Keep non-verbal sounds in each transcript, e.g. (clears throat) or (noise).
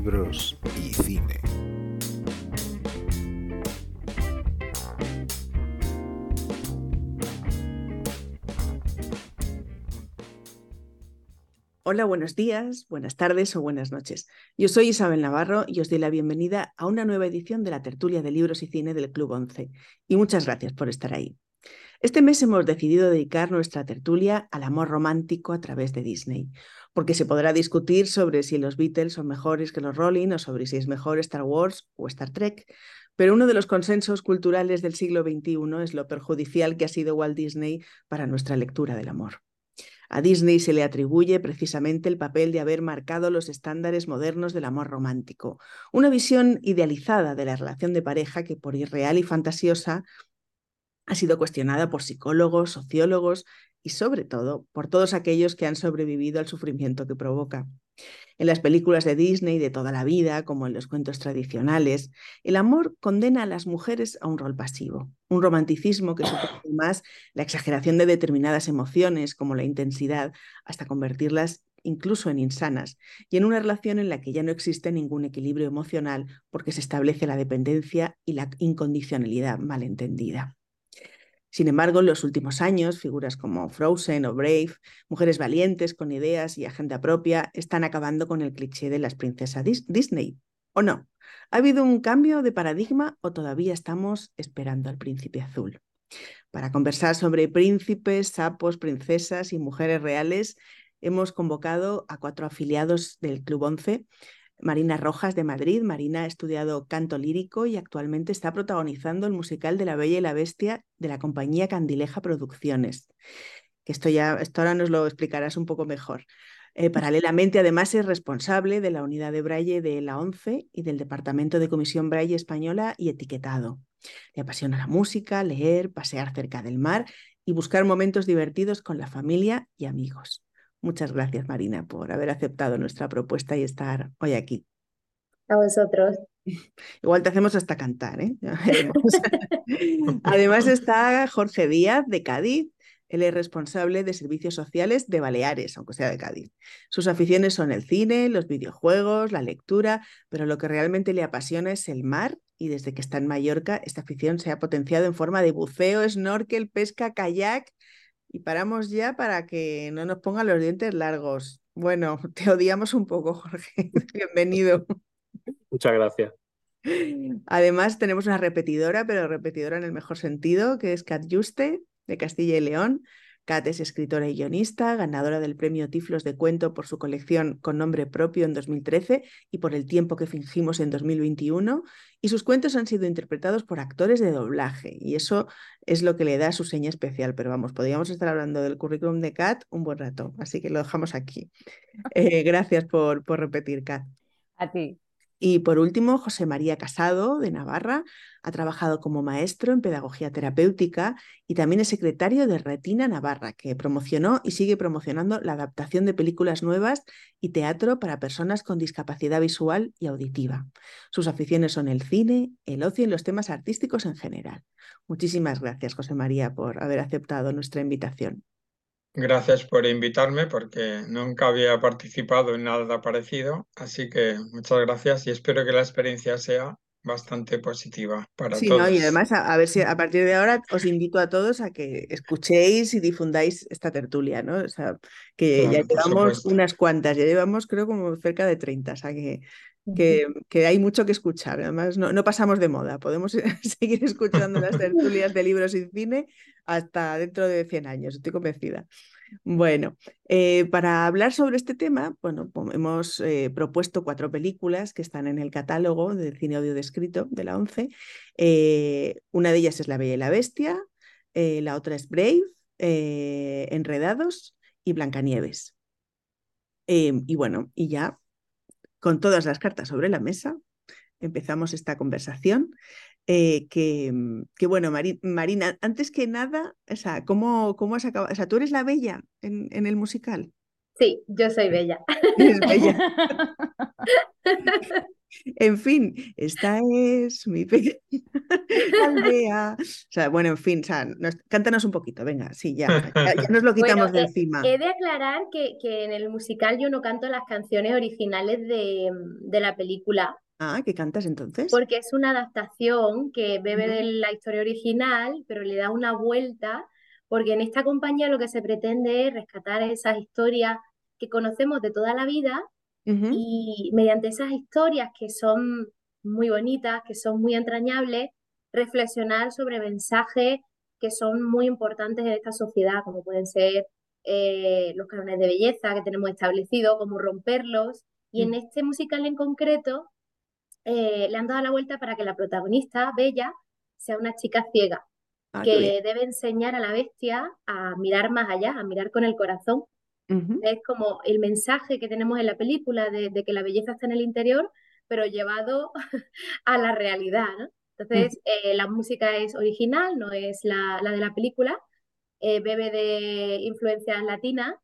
libros y cine. Hola, buenos días, buenas tardes o buenas noches. Yo soy Isabel Navarro y os doy la bienvenida a una nueva edición de la tertulia de libros y cine del Club 11. Y muchas gracias por estar ahí. Este mes hemos decidido dedicar nuestra tertulia al amor romántico a través de Disney, porque se podrá discutir sobre si los Beatles son mejores que los Rolling o sobre si es mejor Star Wars o Star Trek, pero uno de los consensos culturales del siglo XXI es lo perjudicial que ha sido Walt Disney para nuestra lectura del amor. A Disney se le atribuye precisamente el papel de haber marcado los estándares modernos del amor romántico, una visión idealizada de la relación de pareja que por irreal y fantasiosa ha sido cuestionada por psicólogos, sociólogos y sobre todo por todos aquellos que han sobrevivido al sufrimiento que provoca. En las películas de Disney de toda la vida, como en los cuentos tradicionales, el amor condena a las mujeres a un rol pasivo, un romanticismo que supone más la exageración de determinadas emociones, como la intensidad, hasta convertirlas incluso en insanas, y en una relación en la que ya no existe ningún equilibrio emocional porque se establece la dependencia y la incondicionalidad malentendida. Sin embargo, en los últimos años, figuras como Frozen o Brave, mujeres valientes con ideas y agenda propia, están acabando con el cliché de las princesas Disney. ¿O no? ¿Ha habido un cambio de paradigma o todavía estamos esperando al príncipe azul? Para conversar sobre príncipes, sapos, princesas y mujeres reales, hemos convocado a cuatro afiliados del Club 11 Marina Rojas de Madrid. Marina ha estudiado canto lírico y actualmente está protagonizando el musical de La Bella y la Bestia de la compañía Candileja Producciones. Esto ya, esto ahora nos lo explicarás un poco mejor. Eh, paralelamente, además, es responsable de la unidad de Braille de la ONCE y del Departamento de Comisión Braille Española y Etiquetado. Le apasiona la música, leer, pasear cerca del mar y buscar momentos divertidos con la familia y amigos. Muchas gracias, Marina, por haber aceptado nuestra propuesta y estar hoy aquí. A vosotros. (laughs) Igual te hacemos hasta cantar, ¿eh? (laughs) (laughs) Además está Jorge Díaz de Cádiz. Él es responsable de servicios sociales de Baleares, aunque sea de Cádiz. Sus aficiones son el cine, los videojuegos, la lectura, pero lo que realmente le apasiona es el mar y desde que está en Mallorca esta afición se ha potenciado en forma de buceo, snorkel, pesca, kayak y paramos ya para que no nos pongan los dientes largos. Bueno, (laughs) te odiamos un poco, Jorge. (laughs) Bienvenido. Muchas gracias. Además, tenemos una repetidora, pero repetidora en el mejor sentido, que es Cat Juste, de Castilla y León, Kat es escritora y guionista, ganadora del premio Tiflos de Cuento por su colección con nombre propio en 2013 y por El tiempo que fingimos en 2021. Y sus cuentos han sido interpretados por actores de doblaje y eso es lo que le da su seña especial. Pero vamos, podríamos estar hablando del currículum de Kat un buen rato, así que lo dejamos aquí. (laughs) Eh, gracias por, por repetir, Kat. A ti. Y por último, José María Casado, de Navarra, ha trabajado como maestro en pedagogía terapéutica y también es secretario de Retina Navarra, que promocionó y sigue promocionando la adaptación de películas nuevas y teatro para personas con discapacidad visual y auditiva. Sus aficiones son el cine, el ocio y los temas artísticos en general. Muchísimas gracias, José María, por haber aceptado nuestra invitación. Gracias por invitarme porque nunca había participado en nada parecido, así que muchas gracias y espero que la experiencia sea bastante positiva para sí, todos. ¿no? y además a, ver si a partir de ahora os invito a todos a que escuchéis y difundáis esta tertulia, ¿no? O sea, que ya llevamos unas cuantas, ya llevamos creo como cerca de 30, o sea que que, que, hay mucho que escuchar. Además, no, no, pasamos de moda. Podemos (laughs) seguir escuchando las (laughs) tertulias de libros y cine hasta dentro de 100 años, estoy convencida. Bueno, eh, para hablar sobre este tema, bueno, hemos eh, propuesto cuatro películas que están en el catálogo del cine audio descrito de la ONCE. Eh, una de ellas es La Bella y la Bestia, la otra es Brave, Enredados y Blancanieves. y bueno, y ya con todas las cartas sobre la mesa, empezamos esta conversación. Eh, que, mm, que, bueno, Marina, antes que nada, o sea, ¿cómo, ¿cómo, has acabado? O sea, tú eres la bella en, en el musical. Sí, yo soy bella. (laughs) Eres bella. (laughs) (laughs) En fin, esta es mi pequeña aldea. O sea, bueno, en fin, o sea, cántanos un poquito, venga, sí, ya, ya, nos lo quitamos de eh, encima. He de aclarar que, que, en el musical yo no canto las canciones originales de, de, la película. Ah, ¿qué cantas entonces? Porque es una adaptación que bebe de la historia original, pero le da una vuelta, porque en esta compañía lo que se pretende es rescatar esas historias que conocemos de toda la vida y mediante esas historias que son muy bonitas, que son muy entrañables, reflexionar sobre mensajes que son muy importantes en esta sociedad, como pueden ser eh, los cánones de belleza que tenemos establecidos, cómo romperlos. Y en este musical en concreto eh, le han dado la vuelta para que la protagonista, Bella, sea una chica ciega, ah, que debe enseñar a la bestia a mirar más allá, a mirar con el corazón. Es como el mensaje que tenemos en la película de, que la belleza está en el interior, pero llevado (laughs) a la realidad, Entonces, eh, la música es original, no es la, de la película, eh, bebe de influencias latinas,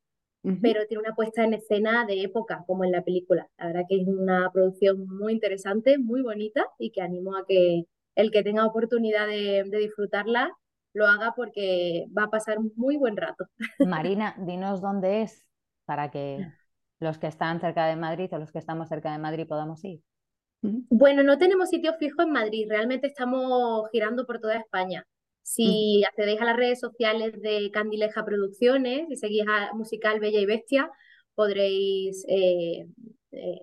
pero tiene una puesta en escena de época, como en la película. La verdad que es una producción muy interesante, muy bonita y que animo a que el que tenga oportunidad de disfrutarla lo haga porque va a pasar un muy buen rato. Marina, dinos dónde es para que los que están cerca de Madrid o los que estamos cerca de Madrid podamos ir. Bueno, no tenemos sitio fijo en Madrid, realmente estamos girando por toda España. Si accedéis a las redes sociales de Candileja Producciones y seguís a Musical Bella y Bestia, podréis, eh, eh,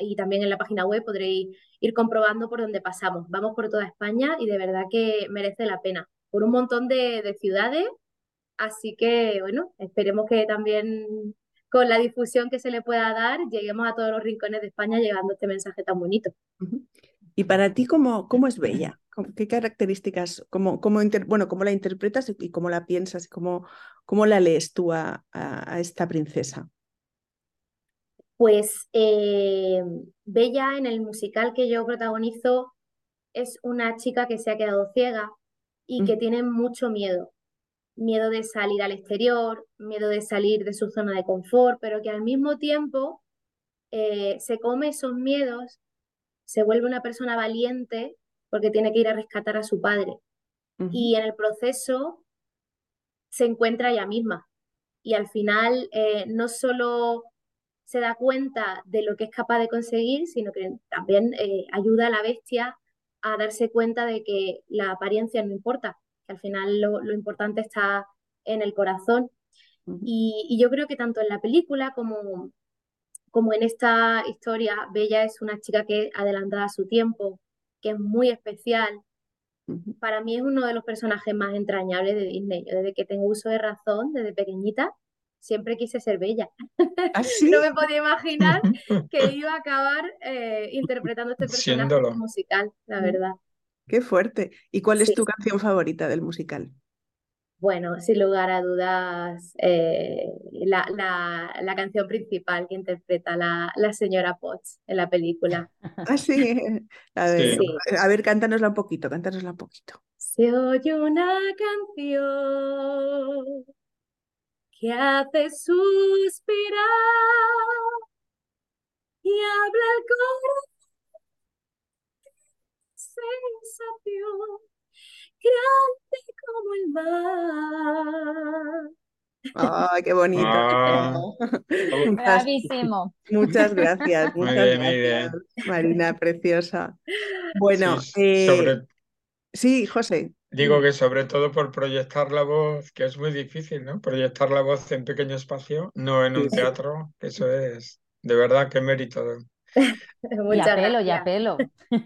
y también en la página web podréis ir comprobando por dónde pasamos. Vamos por toda España y de verdad que merece la pena por un montón de, ciudades. Así que, bueno, esperemos que también con la difusión que se le pueda dar, lleguemos a todos los rincones de España llevando este mensaje tan bonito. Y para ti, ¿cómo, cómo es Bella? ¿Qué características, cómo, cómo bueno, cómo la interpretas y cómo la piensas? ¿Cómo, cómo la lees tú a, esta princesa? Pues eh, Bella en el musical que yo protagonizo es una chica que se ha quedado ciega y que tienen mucho miedo. Miedo de salir al exterior, miedo de salir de su zona de confort, pero que al mismo tiempo eh, se come esos miedos, se vuelve una persona valiente porque tiene que ir a rescatar a su padre. Y en el proceso se encuentra ella misma. Y al final eh, no solo se da cuenta de lo que es capaz de conseguir, sino que también eh, ayuda a la bestia a darse cuenta de que la apariencia no importa, que al final lo, importante está en el corazón. y, yo creo que tanto en la película como, como en esta historia, Bella es una chica que es adelantada a su tiempo, que es muy especial. Para mí es uno de los personajes más entrañables de Disney. desde que tengo uso de razón, desde pequeñita, siempre quise ser bella. ¿Ah, (laughs) no me podía imaginar que (laughs) iba a acabar eh, interpretando este personaje musical, la verdad. Qué fuerte. ¿Y cuál es tu canción favorita del musical? Bueno, sin lugar a dudas, eh, la, la, canción principal que interpreta la, la, señora Potts en la película. (laughs) Ah, sí. A ver, a ver, cántanosla un poquito, cántanosla un poquito. Se oye una canción que hace suspirar y habla el corazón. Sensación grande como el mar. ¡Ay, qué bonito! (laughs) Bravísimo. Muchas (laughs) gracias, muchas gracias, Marina, preciosa. Bueno, eh, sí, José. Digo que sobre todo por proyectar la voz, que es muy difícil, ¿no? Proyectar la voz en pequeño espacio, no en un teatro, eso es de verdad que mérito. (laughs) ya pelo, ya pelo.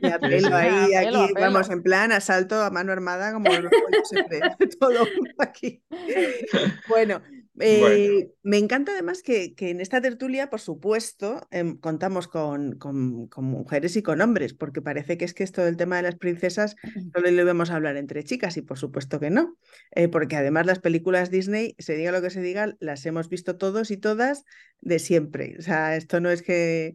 Ya pelo ahí, aquí vamos en plan asalto a mano armada como los siempre, (laughs) (laughs) todo aquí. Bueno, eh, me encanta además que, en esta tertulia, por supuesto, em, contamos con, con, mujeres y con hombres, porque parece que es que esto del tema de las princesas solo lo íbamos a hablar entre chicas, y por supuesto que no, eh, porque además las películas Disney, se diga lo que se diga, las hemos visto todos y todas de siempre. O sea, esto no es que...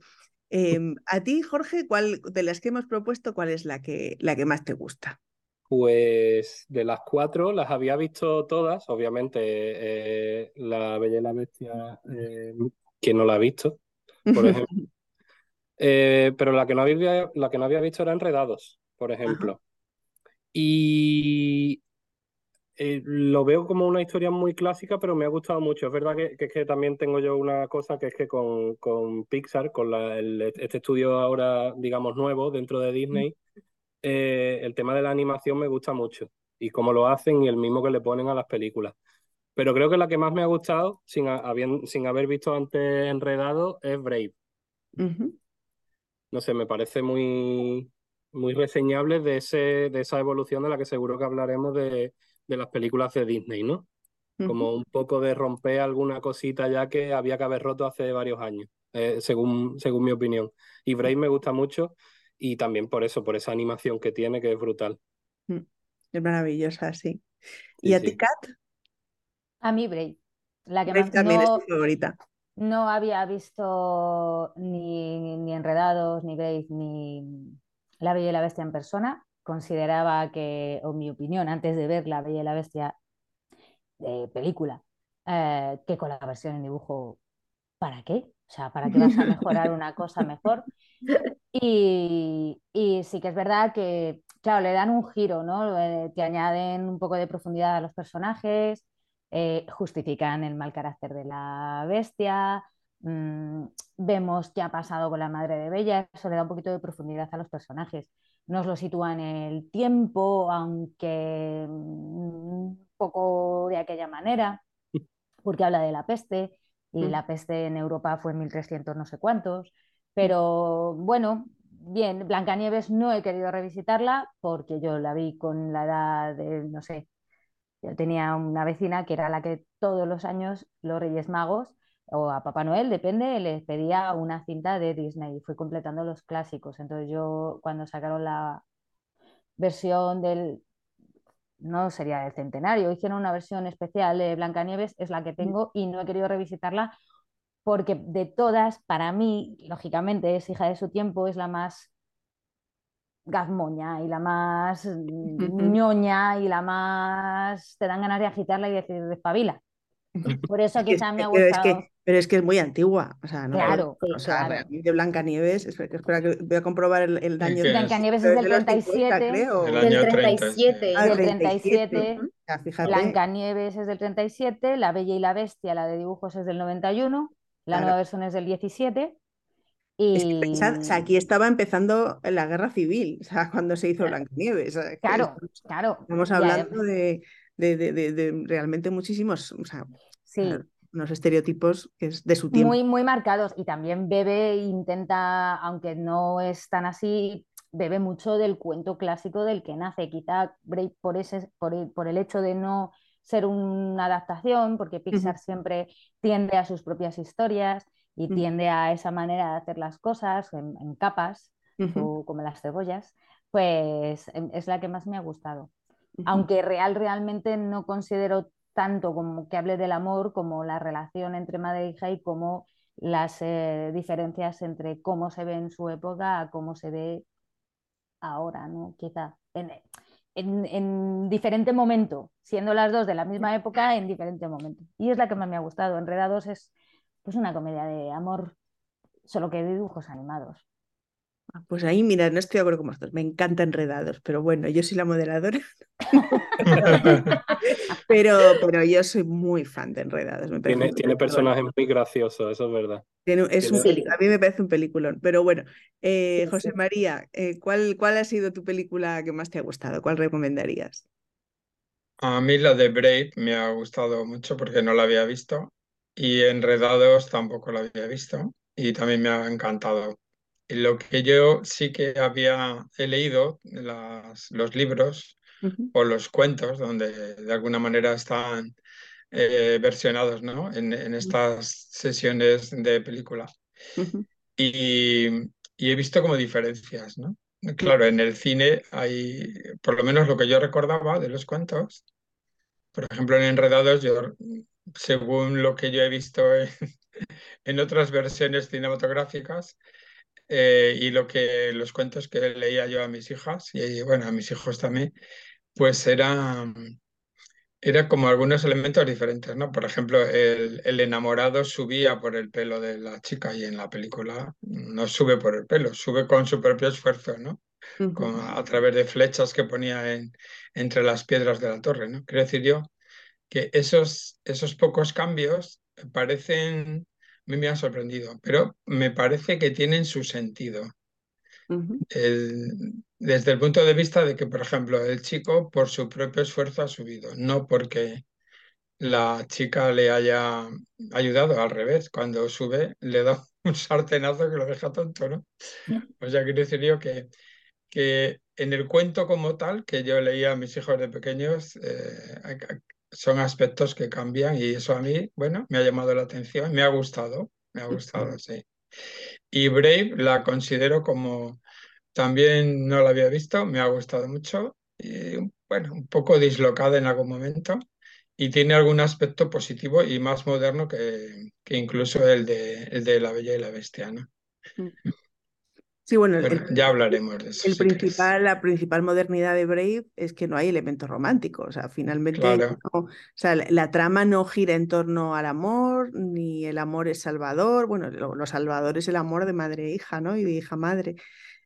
Em, a ti, Jorge, ¿cuál de las que hemos propuesto, cuál es la que, la que más te gusta? Pues de las cuatro las había visto todas, obviamente eh, La Bella y la Bestia, eh, que no la ha visto, por ejemplo. (laughs) Eh, pero la que, no había, la que no había visto era Enredados, por ejemplo. Y eh, lo veo como una historia muy clásica, pero me ha gustado mucho. Es verdad que, que, también tengo yo una cosa que es que con, con Pixar, con este estudio ahora, digamos, nuevo dentro de Disney, eh, el tema de la animación me gusta mucho. Y cómo lo hacen y el mismo que le ponen a las películas. Pero creo que la que más me ha gustado, sin, sin haber visto antes Enredado, es Brave. No sé, me parece muy, muy reseñable de, ese, de esa evolución de la que seguro que hablaremos de, de las películas de Disney, ¿no? Como un poco de romper alguna cosita ya que había que haber roto hace varios años, eh, según, según mi opinión. Y Brave me gusta mucho y también por eso, por esa animación que tiene, que es brutal. Mm, es maravillosa, sí. ¿Y a ti, Kat? A mí Brave. La que más también es mi favorita. No había visto ni, ni Enredados, ni Brave, ni La Bella y la Bestia en persona. Consideraba que, o mi opinión, antes de ver La Bella y la Bestia de película, eh, que con la versión en dibujo, ¿para qué? O sea, ¿para qué vas a mejorar una cosa mejor? Y, y, sí que es verdad que, claro, le dan un giro, ¿no? Eh, te añaden un poco de profundidad a los personajes, eh, justifican el mal carácter de la bestia, mm, vemos qué ha pasado con la madre de Bella, eso le da un poquito de profundidad a los personajes. Nos lo sitúa en el tiempo, aunque mm, un poco de aquella manera, (laughs) porque habla de la peste, y mm. la peste en Europa fue en 1300 no sé cuántos, pero bueno, bien, Blancanieves no he querido revisitarla porque yo la vi con la edad de, no sé, yo tenía una vecina que era la que todos los años los Reyes Magos o a Papá Noel, depende, les pedía una cinta de Disney y fui completando los clásicos. Entonces yo cuando sacaron la versión del, no sería del centenario, hicieron una versión especial de Blancanieves, es la que tengo y no he querido revisitarla porque de todas, para mí, lógicamente, es hija de su tiempo, es la más gazmoña y la más ñoña y la más te dan ganas de agitarla y decir despabila. (laughs) Por eso quizá me ha gustado. Pero es que es muy antigua. O sea, claro, o sea, realmente Blancanieves, espera, que voy a comprobar el, el daño. de Blancanieves es del 37. del 37. Ah, del 37. Blancanieves es del 37, La Bella y la Bestia, la de dibujos es del 91, la nueva versión es del 17. Y... o sea, aquí estaba empezando la guerra civil, o sea, cuando se hizo Blancanieves. claro, claro. Estamos hablando de, de, de, realmente muchísimos, o sea, sí. unos estereotipos que es de su tiempo. Muy, muy marcados. Y también Bebe intenta, aunque no es tan así, bebe mucho del cuento clásico del que nace. Quizá por, ese, por, el, por el hecho de no ser una adaptación, porque Pixar siempre tiende a sus propias historias y tiende a esa manera de hacer las cosas en, capas, o como las cebollas, pues em, es la que más me ha gustado aunque real realmente no considero tanto como que hable del amor como la relación entre madre e hija y como las eh, diferencias entre cómo se ve en su época a cómo se ve ahora, ¿no? Quizá en, en, diferente momento, siendo las dos de la misma época en diferente momento. Y es la que más me ha gustado. Enredados es pues una comedia de amor, solo que de dibujos animados. Ah, pues ahí, mira, no estoy de acuerdo con vosotros, me encanta enredados, pero bueno, yo soy la moderadora. (laughs) pero, pero yo soy muy fan de enredados. tiene, tiene personajes muy graciosos, eso es verdad. es a mí me parece un peliculón. Pero bueno, eh, José María, eh, ¿cuál, ¿cuál ha sido tu película que más te ha gustado? ¿Cuál recomendarías? A mí la de Brave me ha gustado mucho porque no la había visto y Enredados tampoco la había visto y también me ha encantado. Lo que yo sí que había he leído, las, los libros o los cuentos, donde de alguna manera están eh, versionados ¿no? en, estas sesiones de película. y, he visto como diferencias, ¿no? Claro, en el cine hay, por lo menos lo que yo recordaba de los cuentos, por ejemplo, en Enredados, yo, según lo que yo he visto en (laughs) otras versiones cinematográficas, eh, y lo que los cuentos que leía yo a mis hijas y bueno, a mis hijos también, pues era era como algunos elementos diferentes, ¿no? Por ejemplo, el, el, enamorado subía por el pelo de la chica y en la película no sube por el pelo, sube con su propio esfuerzo, ¿no? Con, a través de flechas que ponía en, entre las piedras de la torre, ¿no? Quiero decir yo que esos, esos pocos cambios parecen, a mí me ha sorprendido, pero me parece que tienen su sentido. el, desde el punto de vista de que, por ejemplo, el chico por su propio esfuerzo ha subido, no porque la chica le haya ayudado, al revés, cuando sube le da (laughs) un sartenazo que lo deja tonto, ¿no? O sea, quiero decir yo que, que en el cuento como tal, que yo leía a mis hijos de pequeños, eh, son aspectos que cambian y eso a mí, bueno, me ha llamado la atención, me ha gustado, me ha gustado, sí. Y Brave la considero como también no la había visto, me ha gustado mucho y bueno, un poco dislocada en algún momento y tiene algún aspecto positivo y más moderno que, que incluso el de, el de La Bella y la Bestia, ¿no? Mm. Sí, bueno, ya hablaremos de eso. El principal, la principal modernidad de Brave es que no hay elementos románticos. O sea, finalmente o sea, la, trama no gira en torno al amor, ni el amor es salvador. Bueno, lo, salvador es el amor de madre e hija, ¿no? Y de hija madre.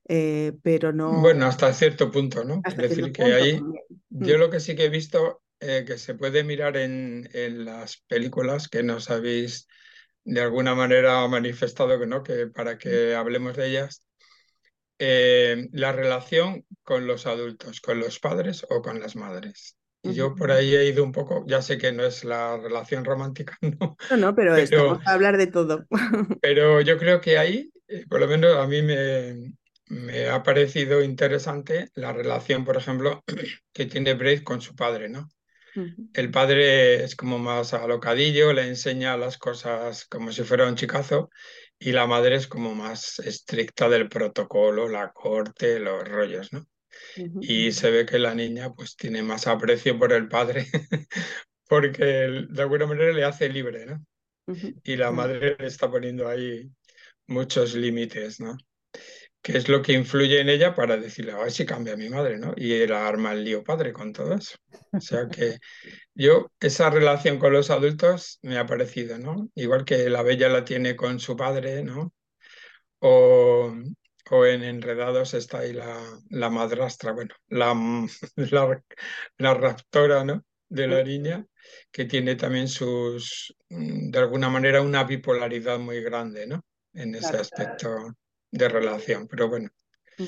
Eh, pero no. Bueno, hasta cierto punto, ¿no? es decir, que ahí yo mm. lo que sí que he visto eh, que se puede mirar en, en, las películas que nos habéis de alguna manera manifestado que no, que para que mm. hablemos de ellas, eh, la relación con los adultos, con los padres o con las madres. Y yo por ahí he ido un poco, ya sé que no es la relación romántica, (laughs) ¿no? No, no, pero, pero a hablar de todo. Pero yo creo que ahí, por lo menos a mí me, me ha parecido interesante la relación, por ejemplo, (clears throat) que tiene Brave con su padre, ¿no? El padre es como más alocadillo, le enseña las cosas como si fuera un chicazo y la madre es como más estricta del protocolo, la corte, los rollos, ¿no? Y se ve que la niña pues tiene más aprecio por el padre (laughs) porque de alguna manera le hace libre, ¿no? Y la madre le está poniendo ahí muchos límites, ¿no? Qué es lo que influye en ella para decirle, a ver si cambia mi madre, ¿no? Y era arma el lío padre con todo eso. O sea que yo, esa relación con los adultos me ha parecido, ¿no? Igual que la bella la tiene con su padre, ¿no? O, o en Enredados está ahí la, la madrastra, bueno, la, (laughs) la, raptora, ¿no? De la niña, que tiene también sus, mm, de alguna manera, una bipolaridad muy grande, ¿no? En ese aspecto de relación, pero bueno. Mm.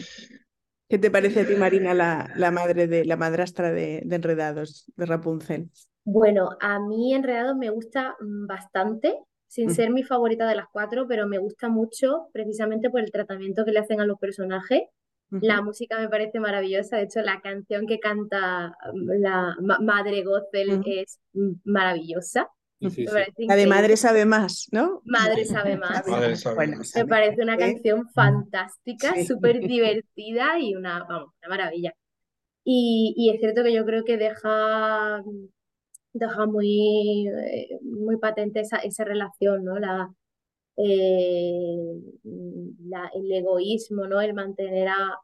¿Qué te parece a ti, Marina, la, la madre de la madrastra de, Enredados, de Rapunzel? Bueno, a mí Enredados me gusta mm, bastante, sin mm. ser mi favorita de las cuatro, pero me gusta mucho precisamente por el tratamiento que le hacen a los personajes. La música me parece maravillosa, de hecho la canción que canta la madre Gothel es maravillosa la de Madre sabe más, ¿no? Madre sabe más. me parece una canción fantástica, súper (laughs) divertida y una, vamos, una maravilla. Y, es cierto que yo creo que deja, deja muy, eh, muy patente esa, esa relación, ¿no? La, eh, el egoísmo, ¿no? El mantener a,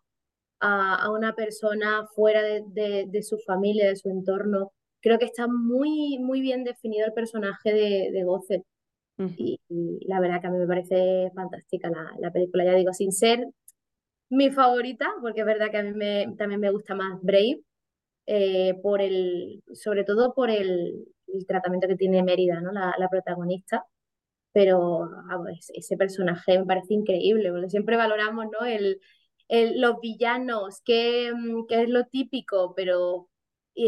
a, una persona fuera de, de, su familia, de su entorno, creo que está muy, muy bien definido el personaje de, de Gothel. y, la verdad que a mí me parece fantástica la, la, película, ya digo, sin ser mi favorita, porque es verdad que a mí me, también me gusta más Brave, eh, por el, sobre todo por el, el, tratamiento que tiene Mérida, ¿no? la, la protagonista. Pero ese personaje me parece increíble, porque siempre valoramos ¿no? el, el, los villanos, que, que es lo típico, pero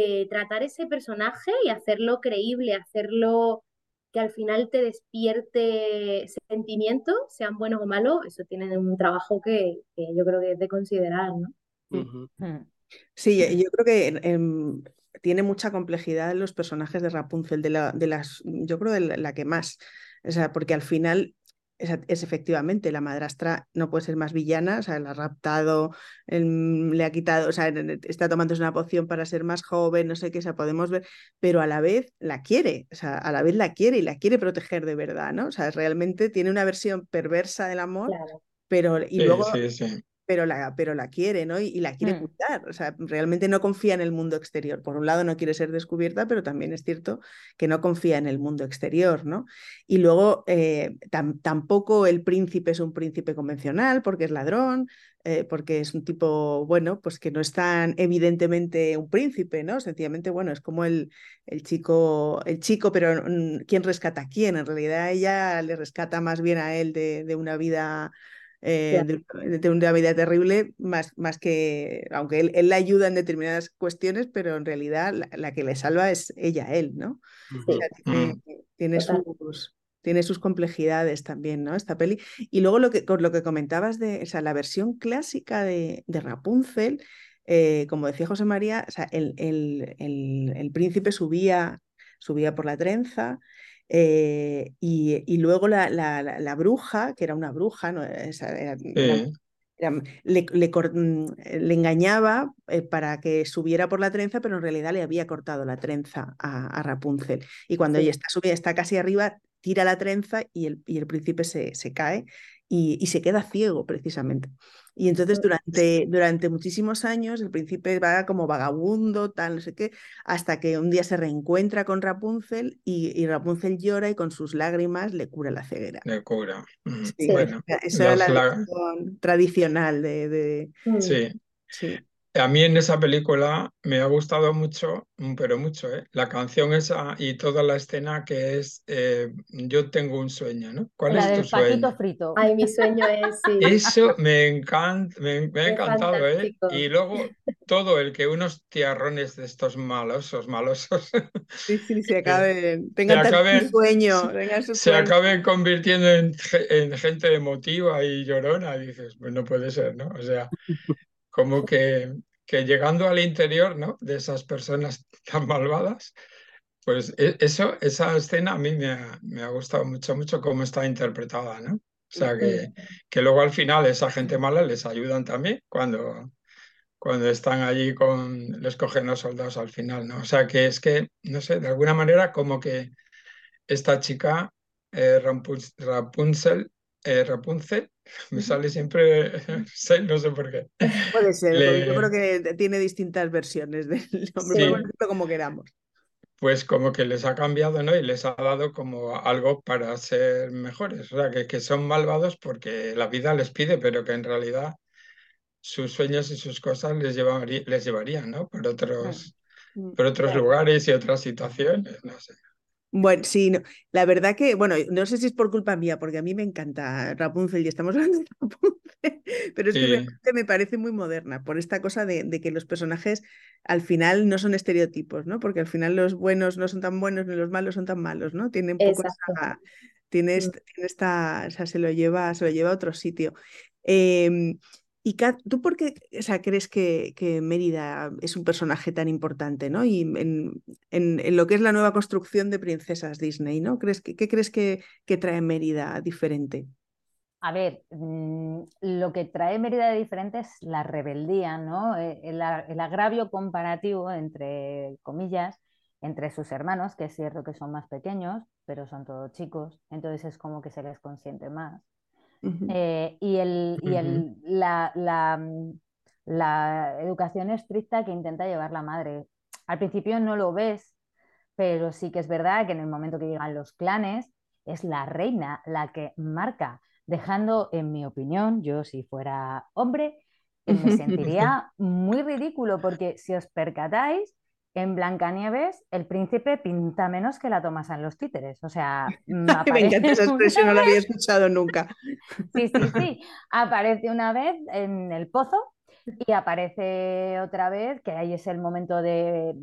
eh, tratar ese personaje y hacerlo creíble, hacerlo que al final te despierte sentimientos, sean buenos o malos, eso tiene un trabajo que, yo creo que es de considerar, ¿no? Mm. Sí, yo creo que tiene mucha complejidad los personajes de Rapunzel, de, la, de las, yo creo de la, que más, o sea, porque al final es, efectivamente, la madrastra no puede ser más villana, o sea, la ha raptado, le ha quitado, o sea, está tomando una poción para ser más joven, no sé qué, o sea, podemos ver, pero a la vez la quiere, o sea, a la vez la quiere y la quiere proteger de verdad, ¿no? O sea, realmente tiene una versión perversa del amor, pero y luego... pero la, pero la quiere, ¿no? Y, la quiere Mm. cuidar. O sea, realmente no confía en el mundo exterior. Por un lado, no quiere ser descubierta, pero también es cierto que no confía en el mundo exterior, ¿no? Y luego, eh, tam- tampoco el príncipe es un príncipe convencional, porque es ladrón, eh, porque es un tipo, bueno, pues que no es tan evidentemente un príncipe, ¿no? Sencillamente, bueno, es como el, el chico, el chico, pero mm, ¿quién rescata a quién? En realidad ella le rescata más bien a él de, de una vida eh, de, de una vida terrible, más, más que, aunque él, él le ayuda en determinadas cuestiones, pero en realidad la, la que le salva es ella, él, ¿no? O sea, tiene, tiene Total. sus, tiene sus complejidades también, ¿no? Esta peli. Y luego lo que, con lo que comentabas de o sea, la versión clásica de, de Rapunzel, eh, como decía José María, o sea, el, el, el, el príncipe subía, subía por la trenza. Eh, y, y luego la, la, la, la bruja, que era una bruja, ¿no? Esa era- era- le, le mm, le engañaba eh, para que subiera por la trenza, pero en realidad le había cortado la trenza a, a Rapunzel. Y cuando Sí. ella está subida, está casi arriba, tira la trenza y el, y el príncipe se, se cae y, y se queda ciego precisamente. Y entonces durante, durante muchísimos años el príncipe va como vagabundo, tal, no sé qué, hasta que un día se reencuentra con Rapunzel y, y Rapunzel llora y con sus lágrimas le cura la ceguera. de cura. Mm, Sí, Bueno, esa- era la tradicional de, de- sí. sí. A mí en esa película me ha gustado mucho, mm, pero mucho, ¿eh? La canción esa y toda la escena que es eh, Yo tengo un sueño, ¿no? ¿Cuál La es tu del sueño? frito. Ay, mi sueño es, sí. Eso me encanta, me, me ha encantado, ¿eh? Y luego todo el que unos tiarrones de estos malosos, malosos, (laughs) Sí, sí, se (laughs) acaben, (laughs) tengan tanto acaben- sueño, tengan su se sueño. acaben convirtiendo en, ge- en gente emotiva y llorona. Y dices, pues no puede ser, ¿no? O sea, como que, que llegando al interior, ¿no? De esas personas (laughs) tan malvadas, pues e- eso, esa escena a mí me ha, me ha gustado mucho, mucho cómo está interpretada, ¿no? O sea, que, que luego al final esa gente mala les ayudan también cuando, cuando están allí con, les cogen los soldados al final, ¿no? O sea, que es que, no sé, de alguna manera como que esta chica, eh, Rapunzel, eh, Rapunzel, me sale siempre, (laughs) no sé por qué. Puede ser, porque yo Le- creo que tiene distintas versiones del (laughs) nombre, Sí. como queramos. pues como que les ha cambiado, ¿no? Y les ha dado como algo para ser mejores. O sea, que, que son malvados porque la vida les pide, pero que en realidad sus sueños y sus cosas les llevaría- les llevarían, ¿no? Por otros, Mm. por otros Claro. lugares y otras situaciones, no sé. Bueno, sí, no, la verdad que, bueno, no sé si es por culpa mía, porque a mí me encanta Rapunzel y estamos hablando de Rapunzel, (laughs) pero es que realmente me parece muy moderna por esta cosa de, de que los personajes al final no son estereotipos, ¿no? Porque al final los buenos no son tan buenos ni los malos son tan malos, ¿no? Tiene un poco esa, tiene Mm. esta, tiene esta- o sea, se lo lleva, se lo lleva a otro sitio. Em, y Kat, ¿tú por qué crees que, Mérida es un personaje tan importante, ¿no? Y en, en- lo que es la nueva construcción de princesas Disney, ¿no? ¿Crees ¿Qué crees que, que trae Mérida diferente? A ver, mm, lo que trae Mérida de diferente es la rebeldía, ¿no? Eh, El, el agravio comparativo entre comillas, entre sus hermanos, que es cierto que son más pequeños, pero son todos chicos, entonces es como que se les consiente más. Eh, y el, y el- la, la, mm, la educación estricta que intenta llevar la madre. Al principio no lo ves, pero sí que es verdad que en el momento que llegan los clanes, es la reina la que marca, dejando, en mi opinión, yo si fuera hombre, me (laughs) sentiría muy ridículo, porque si os percatáis, en Blancanieves el príncipe pinta menos que la Tomasa en los títeres. O sea, mm, (laughs) Ay, me encanta esa aparece expresión, no una la había vez- escuchado nunca. (laughs) Sí, sí, sí. Aparece una vez en el pozo y aparece otra vez, que ahí es el momento de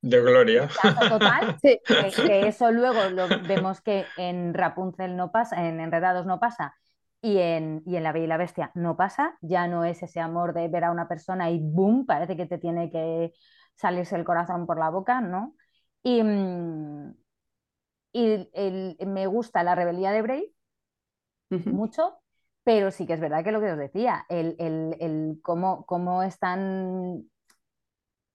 De gloria. total, (laughs) Sí. que, que eso luego lo vemos que en Rapunzel no pasa, en Enredados no pasa y en, y en La Bella y la Bestia no pasa. Ya no es ese amor de ver a una persona y boom, parece que te tiene que salirse el corazón por la boca, ¿no? Y, mm, y el- me gusta la rebeldía de Brave Ujú. mucho, pero sí que es verdad que lo que os decía, el, el- el cómo, cómo están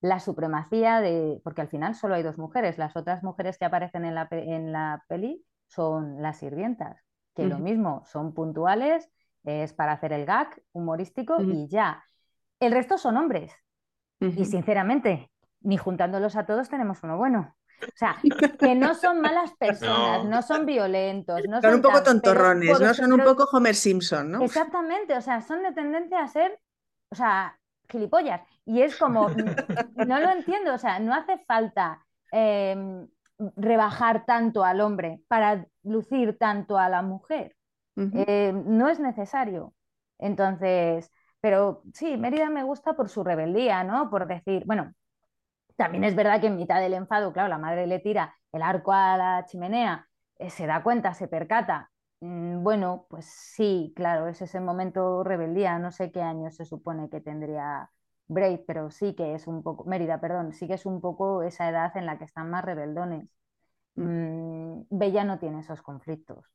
la supremacía de, porque al final solo hay dos mujeres, las otras mujeres que aparecen en la, en la peli son las sirvientas, que lo mismo, son puntuales es para hacer el gag humorístico y ya. El resto son hombres. Y sinceramente, ni juntándolos a todos tenemos uno bueno. O sea, (laughs) que no son malas (laughs) personas, no, son violentos. No son, un poco tontorrones, ¿no? Son un poco Homer Simpson, ¿no? Exactamente, o sea, son de tendencia a ser, o sea, gilipollas. Y es como, (laughs) no lo entiendo, o sea, no hace falta em, rebajar tanto al hombre para lucir tanto a la mujer. Em, no es necesario. Entonces, pero sí, Mérida me gusta por su rebeldía, ¿no? Por decir, bueno, también es verdad que en mitad del enfado, claro, la madre le tira el arco a la chimenea, eh, se da cuenta, se percata. Mm, bueno, pues sí, claro, es ese momento rebeldía. No sé qué año se supone que tendría Braid, pero sí que es un poco, Mérida, perdón, sí que es un poco esa edad en la que están más rebeldones. Mm. Mm, Bella no tiene esos conflictos.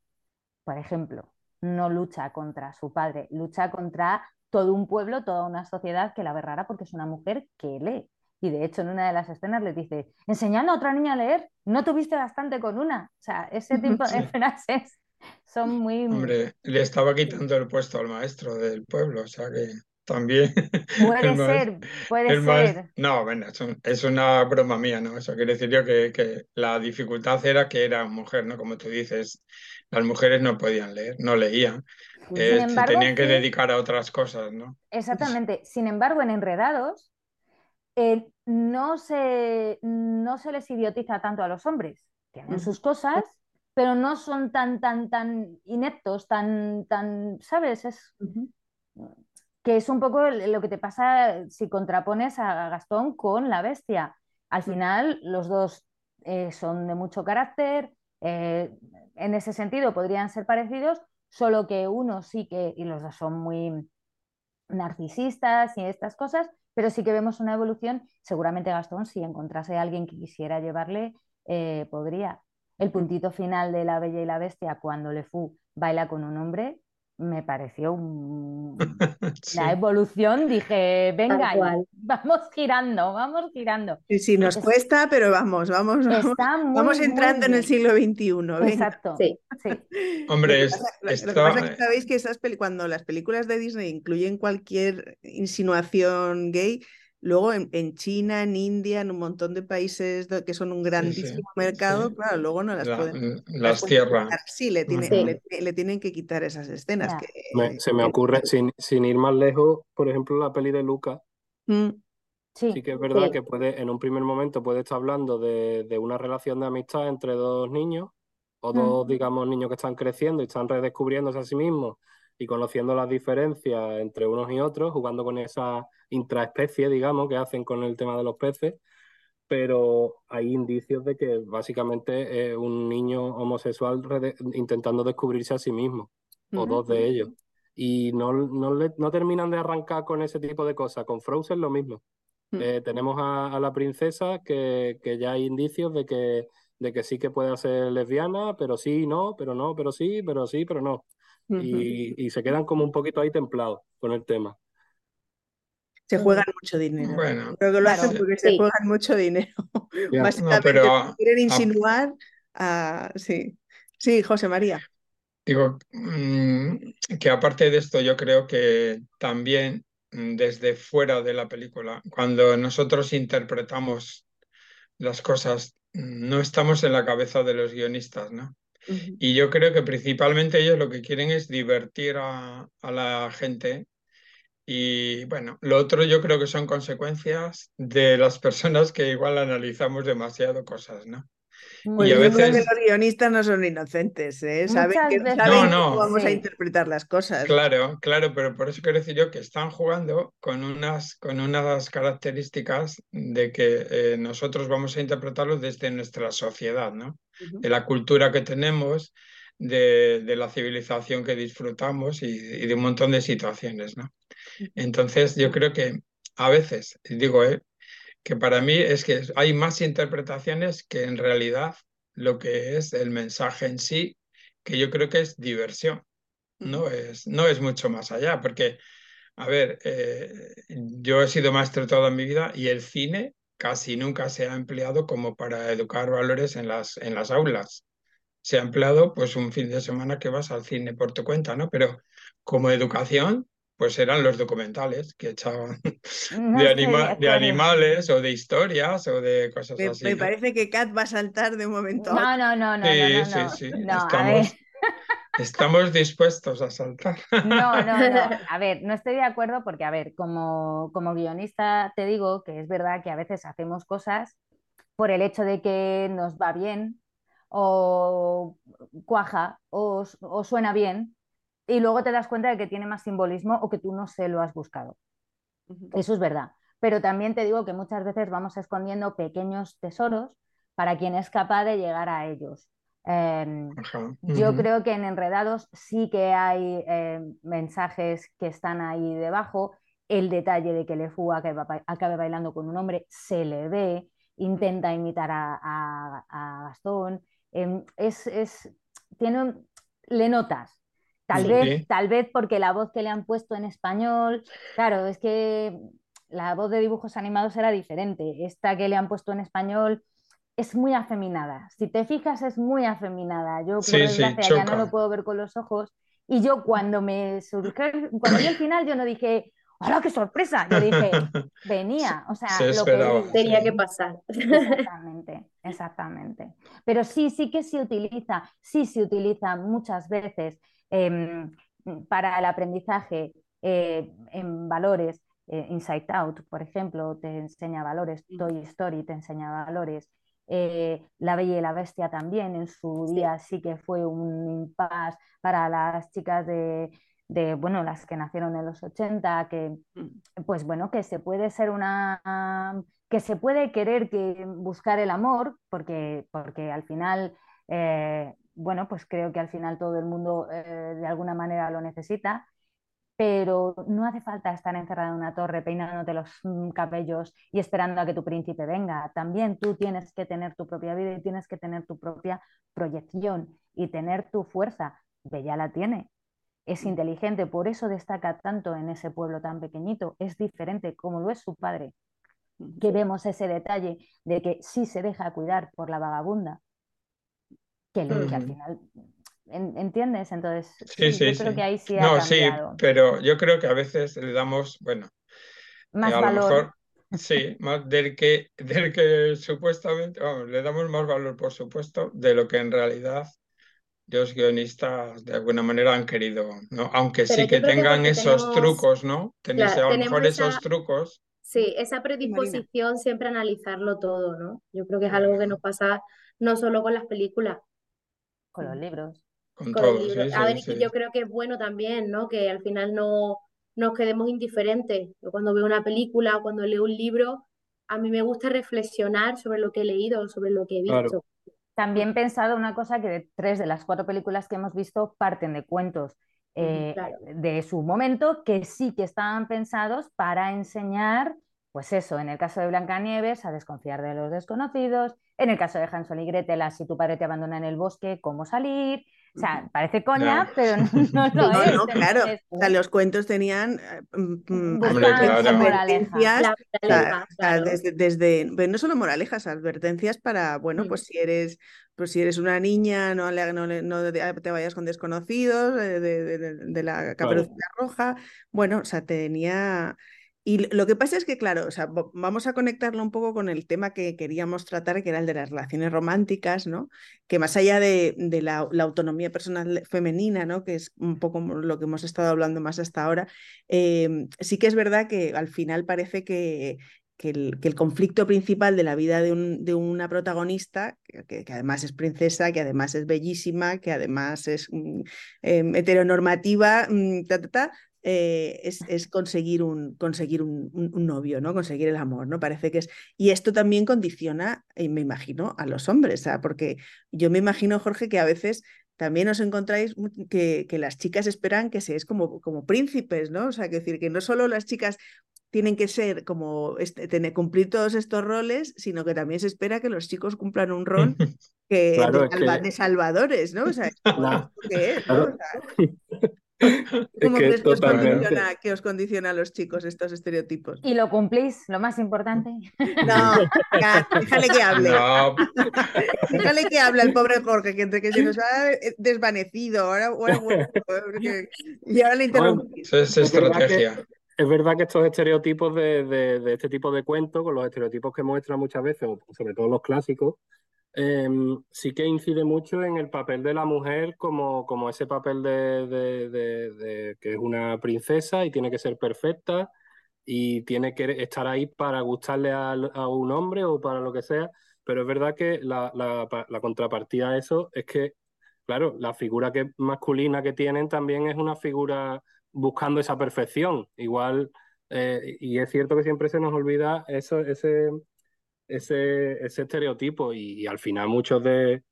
Por ejemplo, no lucha contra su padre, lucha contra todo un pueblo, toda una sociedad que la ve rara porque es una mujer que lee. Y de hecho, en una de las escenas le dice, enseñando a otra niña a leer, no tuviste bastante con una. O sea, ese (laughs) tipo de frases son muy... Hombre, le estaba quitando el puesto al maestro del pueblo, o sea que también... (laughs) Puede ser, puede ser. No, bueno, es, una broma mía, ¿no? Eso quiere decir yo que, que, la dificultad era que era mujer, ¿no? Como tú dices, las mujeres no podían leer, no leían. Eh, se tenían que dedicar a otras cosas, ¿no? Exactamente. Sin embargo, en Enredados eh, no, se, no se les idiotiza tanto a los hombres. Tienen sus cosas, pero no son tan, tan, tan ineptos, tan, tan, ¿sabes? Es, Que es un poco lo que te pasa si contrapones a Gastón con la bestia. Al final, los dos eh, son de mucho carácter, eh, en ese sentido podrían ser parecidos, solo que uno sí que, y los dos son muy narcisistas y estas cosas, pero sí que vemos una evolución. Seguramente Gastón, si encontrase a alguien que quisiera llevarle, eh, podría. El puntito final de La Bella y la Bestia, cuando Le Fou baila con un hombre, me pareció un... (laughs) la evolución. Dije, venga, vamos girando, vamos girando. Sí, sí, nos cuesta, pero vamos, vamos, vamos, vamos entrando en el siglo XXI. Exacto. Sí. sí. (laughs) Hombre, lo que pasa es que sabéis que esas cuando las películas de Disney incluyen cualquier insinuación gay, Luego en, China, en India, en un montón de países que son un grandísimo mercado, claro, luego no las pueden. Las, tierras. Sí, le, le, tienen que quitar esas escenas. Que, se me ocurre, sin, sin, ir más lejos, por ejemplo, la peli de Luca. Mm. Sí, que es verdad que puede, en un primer momento puede estar hablando de, de una relación de amistad entre dos niños, o dos, mm. digamos, niños que están creciendo y están redescubriéndose a sí mismos y conociendo las diferencias entre unos y otros, jugando con esa intraespecie, digamos, que hacen con el tema de los peces, pero hay indicios de que básicamente es un niño homosexual intentando descubrirse a sí mismo, o dos de ellos. Y no, no, no, terminan de arrancar con ese tipo de cosas. Con Frozen lo mismo. Mm. Eh, tenemos a, la princesa que, que, ya hay indicios de que, de que sí que puede ser lesbiana, pero sí, no, pero no, pero sí, pero sí, pero no y, se quedan como un poquito ahí templados con el tema. Se juegan mucho dinero. Bueno, Creo que lo hacen porque se juegan mucho dinero. (laughs) Básicamente pero, quieren insinuar a... Sí. sí, José María. Digo, mm, que aparte de esto, yo creo que también mm, desde fuera de la película, cuando nosotros interpretamos las cosas, mm, no estamos en la cabeza de los guionistas, ¿no? Y yo creo que principalmente ellos lo que quieren es divertir a, la gente. Y bueno, lo otro yo creo que son consecuencias de las personas que igual analizamos demasiado cosas, ¿no? Y a veces... los guionistas no son inocentes, ¿eh? Saben, que, cómo vamos a interpretar las cosas. Claro, claro, pero por eso quiero decir yo que están jugando con unas, con unas características de que eh, nosotros vamos a interpretarlo desde nuestra sociedad, ¿no? De la cultura que tenemos, de, de la civilización que disfrutamos y, de un montón de situaciones, ¿no? Entonces yo creo que a veces, digo, ¿eh? Que para mí es que hay más interpretaciones que en realidad lo que es el mensaje en sí, que yo creo que es diversión, no es, no es mucho más allá, porque, a ver, eh, yo he sido maestro toda mi vida y el cine casi nunca se ha empleado como para educar valores en las, en las aulas. se ha empleado pues un fin de semana que vas al cine por tu cuenta, ¿no? Pero como educación, pues eran los documentales que echaban No (laughs) de, anima- animales o de historias o de cosas Me, así, me ¿no? parece que Kat va a saltar de un momento a otro. No, no, no, no, Sí, no, no, sí, no. sí, No, a ver. estamos, (laughs) estamos dispuestos a saltar. No, no, no. (laughs) A ver, no estoy de acuerdo porque, a ver, como, como guionista te digo que es verdad que a veces hacemos cosas por el hecho de que nos va bien o cuaja o, o suena bien y luego te das cuenta de que tiene más simbolismo o que tú no se lo has buscado. Eso es verdad. Pero también te digo que muchas veces vamos escondiendo pequeños tesoros para quien es capaz de llegar a ellos. Em, yo creo que en Enredados sí que hay eh, mensajes que están ahí debajo. El detalle de que Lefou acabe, acabe bailando con un hombre se le ve, intenta imitar a, a- a Gastón. Em, es, es- tiene le notas. Tal Sí. vez, tal vez porque la voz que le han puesto en español, claro, es que la voz de dibujos animados era diferente. Esta que le han puesto en español es muy afeminada. Si te fijas, es muy afeminada. Yo, por Sí, sí, desgracia, ya no lo puedo ver con los ojos. Y yo cuando me surgió, cuando vi el final, yo no dije, ¡hola, qué sorpresa! Yo dije, (laughs) venía, o sea, Se lo pedí. Tenía sí. que pasar. Exactamente, exactamente. Pero sí, sí que se utiliza, sí se utiliza muchas veces em, para el aprendizaje eh, en valores. Eh, Inside Out, por ejemplo, te enseña valores. Toy Story te enseña valores, eh, La Bella y la Bestia también en su día sí que fue un impasse para las chicas de, de, bueno, las que nacieron en los 80, que Mm. pues bueno, que se puede ser una, que se puede querer que buscar el amor, porque, porque al final, eh, bueno, pues creo que al final todo el mundo eh, de alguna manera lo necesita, pero no hace falta estar encerrada en una torre peinándote los mm, cabellos y esperando a que tu príncipe venga. También tú tienes que tener tu propia vida y tienes que tener tu propia proyección y tener tu fuerza. Bella la tiene, es inteligente, por eso destaca tanto en ese pueblo tan pequeñito. Es diferente como lo es su padre, que vemos ese detalle de que sí se deja cuidar por la vagabunda, que, le- que al final, ¿en- ¿entiendes? Entonces, Sí, sí, sí, yo creo sí. que ahí sí ha No, sí, cambiado. pero yo creo que a veces le damos, bueno, Más que a lo valor. mejor sí, (laughs) más del que, del que supuestamente, vamos, le damos más valor, por supuesto, de lo que en realidad los guionistas de alguna manera han querido, ¿no? Aunque Pero sí que creo que tengan porque esos tenemos- trucos, ¿no? Tenéis Claro, a lo mejor esos esa- trucos. Sí, esa Marina. predisposición siempre a analizarlo todo, ¿no? Yo creo que es algo que nos pasa no solo con las películas, Con los libros. Con con los todo, libros. sí, A ver, sí, yo creo que es bueno también, ¿no? Que al final no nos quedemos indiferentes. Yo cuando veo una película o cuando leo un libro, a mí me gusta reflexionar sobre lo que he leído, sobre lo que he Claro. visto. También pensado una cosa que de tres de las cuatro películas que hemos visto parten de cuentos eh, claro. de su momento que sí que estaban pensados para enseñar, pues eso, en el caso de Blancanieves, a desconfiar de los desconocidos, en el caso de Hansel y Gretel, si tu padre te abandona en el bosque, cómo salir. O sea, parece coña, pero no, no lo No, es. no, claro. O sea, los cuentos tenían eh, mm, mm, advertencias desde, desde- pero no solo moralejas, advertencias para, bueno, pues si eres, pues si eres una niña, no, le- no, le- no te vayas con desconocidos, eh, de, de- de- de la caperucita roja. Bueno, o sea, tenía. Y lo que pasa es que, claro, o sea, vamos a conectarlo un poco con el tema que queríamos tratar, que era el de las relaciones románticas, ¿no? Que más allá de, la, autonomía personal femenina, ¿no? Que es un poco lo que hemos estado hablando más hasta ahora, eh, sí que es verdad que al final parece que, el, conflicto principal de la vida de, un- de una protagonista, que además es princesa, que además es bellísima, que además es mm, em, heteronormativa, mm, ta, ta, ta, eh, es, es conseguir, un, conseguir un, un- un novio, ¿no? Conseguir el amor, ¿no? Parece que es... Y esto también condiciona, eh, me imagino, a los hombres, ¿ah? Porque yo me imagino, Jorge, que a veces también os encontráis que, que las chicas esperan que seáis como, como príncipes, ¿no? O sea, que decir que no solo las chicas tienen que ser como este, tener, cumplir todos estos roles, sino que también se espera que los chicos cumplan un rol (laughs) que, Claro, de, es salva- que- de salvadores, ¿no? O sea, (laughs) es como, La- ¿esto qué es, no? claro. O sea, (laughs) ¿Cómo que crees que os, totalmente. condiciona, que os condiciona a los chicos estos estereotipos? Y lo cumplís, lo más importante. No, déjale que hable. No, Déjale que hable el pobre Jorge, que entre que se nos ha desvanecido. Ahora, (laughs) porque- y ahora le interrumpís. eso es Es verdad que- estrategia. Es verdad que estos estereotipos de, de- de este tipo de cuentos, con los estereotipos que muestran muchas veces, sobre todo los clásicos, em, sí que incide mucho en el papel de la mujer como, como ese papel de, de- que es una princesa y tiene que ser perfecta y tiene que estar ahí para gustarle a, un hombre o para lo que sea. Pero es verdad que la, la contrapartida a eso es que, claro, la figura que, masculina que tienen también es una figura buscando esa perfección. Igual, eh, y es cierto que siempre se nos olvida eso, ese, ese, ese estereotipo y, al final muchos de,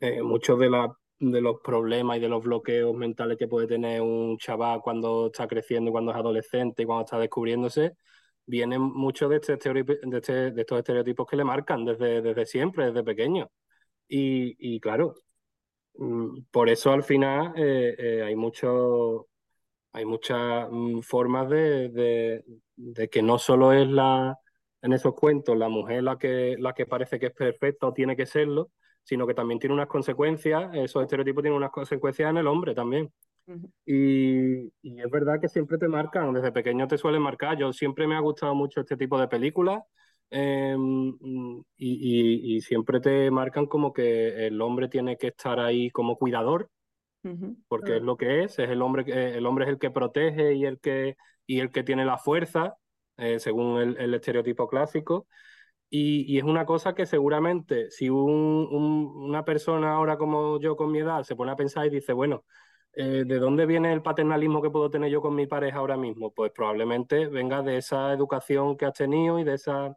eh, muchos de, la- de los problemas y de los bloqueos mentales que puede tener un chaval cuando está creciendo, cuando es adolescente y cuando está descubriéndose, vienen muchos de, este de, este- de estos estereotipos que le marcan desde, desde siempre, desde pequeño. Y, y claro, mm, por eso al final eh, eh, hay mucho, hay muchas mm, formas de- de que no solo es la, en esos cuentos la mujer la que, la que parece que es perfecta o tiene que serlo, sino que también tiene unas consecuencias, esos estereotipos tienen unas consecuencias en el hombre también. Y, y es verdad que siempre te marcan, desde pequeño te suelen marcar. Yo siempre me ha gustado mucho este tipo de películas eh, y, y- y siempre te marcan como que el hombre tiene que estar ahí como cuidador porque es lo que es, es el hombre, que- el hombre es el que protege y el que, y el que tiene la fuerza, eh, según el, el estereotipo clásico. Y, y es una cosa que seguramente si un- un- una persona ahora como yo con mi edad se pone a pensar y dice, bueno, eh, ¿de dónde viene el paternalismo que puedo tener yo con mi pareja ahora mismo? Pues probablemente venga de esa educación que has tenido y de esa,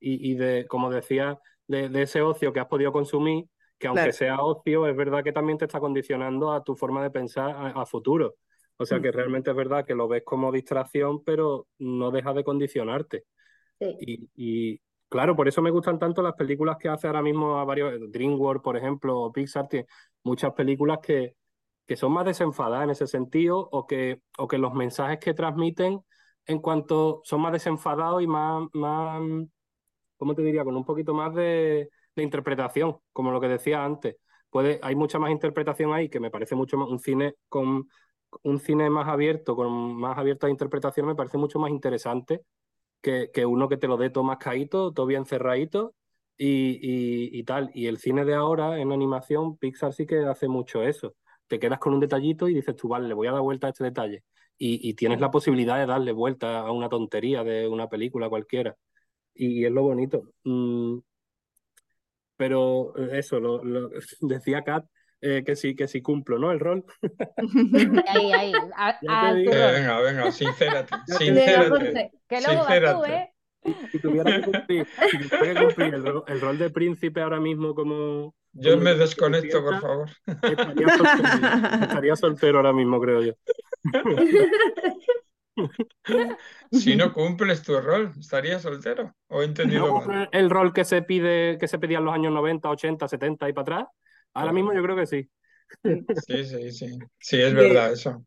y, y de, como decía, de, de ese ocio que has podido consumir, que aunque Claro. sea ocio, es verdad que también te está condicionando a tu forma de pensar a, a futuro. O sea Mm. que realmente es verdad que lo ves como distracción, pero no deja de condicionarte. Sí. Y, y, claro, por eso me gustan tanto las películas que hace ahora mismo a varios, DreamWorks, por ejemplo, o Pixar, tiene muchas películas que, que son más desenfadadas en ese sentido, o que, o que los mensajes que transmiten en cuanto son más desenfadados y más, más, ¿cómo te diría? Con un poquito más de, de interpretación, como lo que decía antes. Puede, hay mucha más interpretación ahí, que me parece mucho más un cine con un cine más abierto, con más abierta interpretación, me parece mucho más interesante que, que uno que te lo dé todo más caído, todo bien cerradito y, y, y tal. Y el cine de ahora en animación, Pixar sí que hace mucho eso. Te quedas con un detallito y dices tú, vale, le voy a dar vuelta a este detalle. Y, y tienes la posibilidad de darle vuelta a una tontería de una película cualquiera. Y, es lo bonito. Mm, pero eso, lo, lo- (laughs) decía Kat eh, que sí, que sí cumplo, ¿no? El rol. (laughs) Ahí, ahí. a- (laughs) digo. Eh, venga, venga, sincérate, (laughs) sincérate. Que luego vas tú, Sincérate. ¿eh? Si tuviera que cumplir, si tuviera que cumplir el, ro- el rol de príncipe ahora mismo como... Yo como me desconecto, por favor. Estaría soltero, estaría soltero ahora mismo, creo yo. Si no cumples tu rol, ¿estarías soltero? ¿O he Si entendido no mal? el rol que se pide, que se pedía en los años 90, 80, 70 y para atrás, ahora mismo yo creo que sí. Sí, sí, sí. Sí, es verdad eso.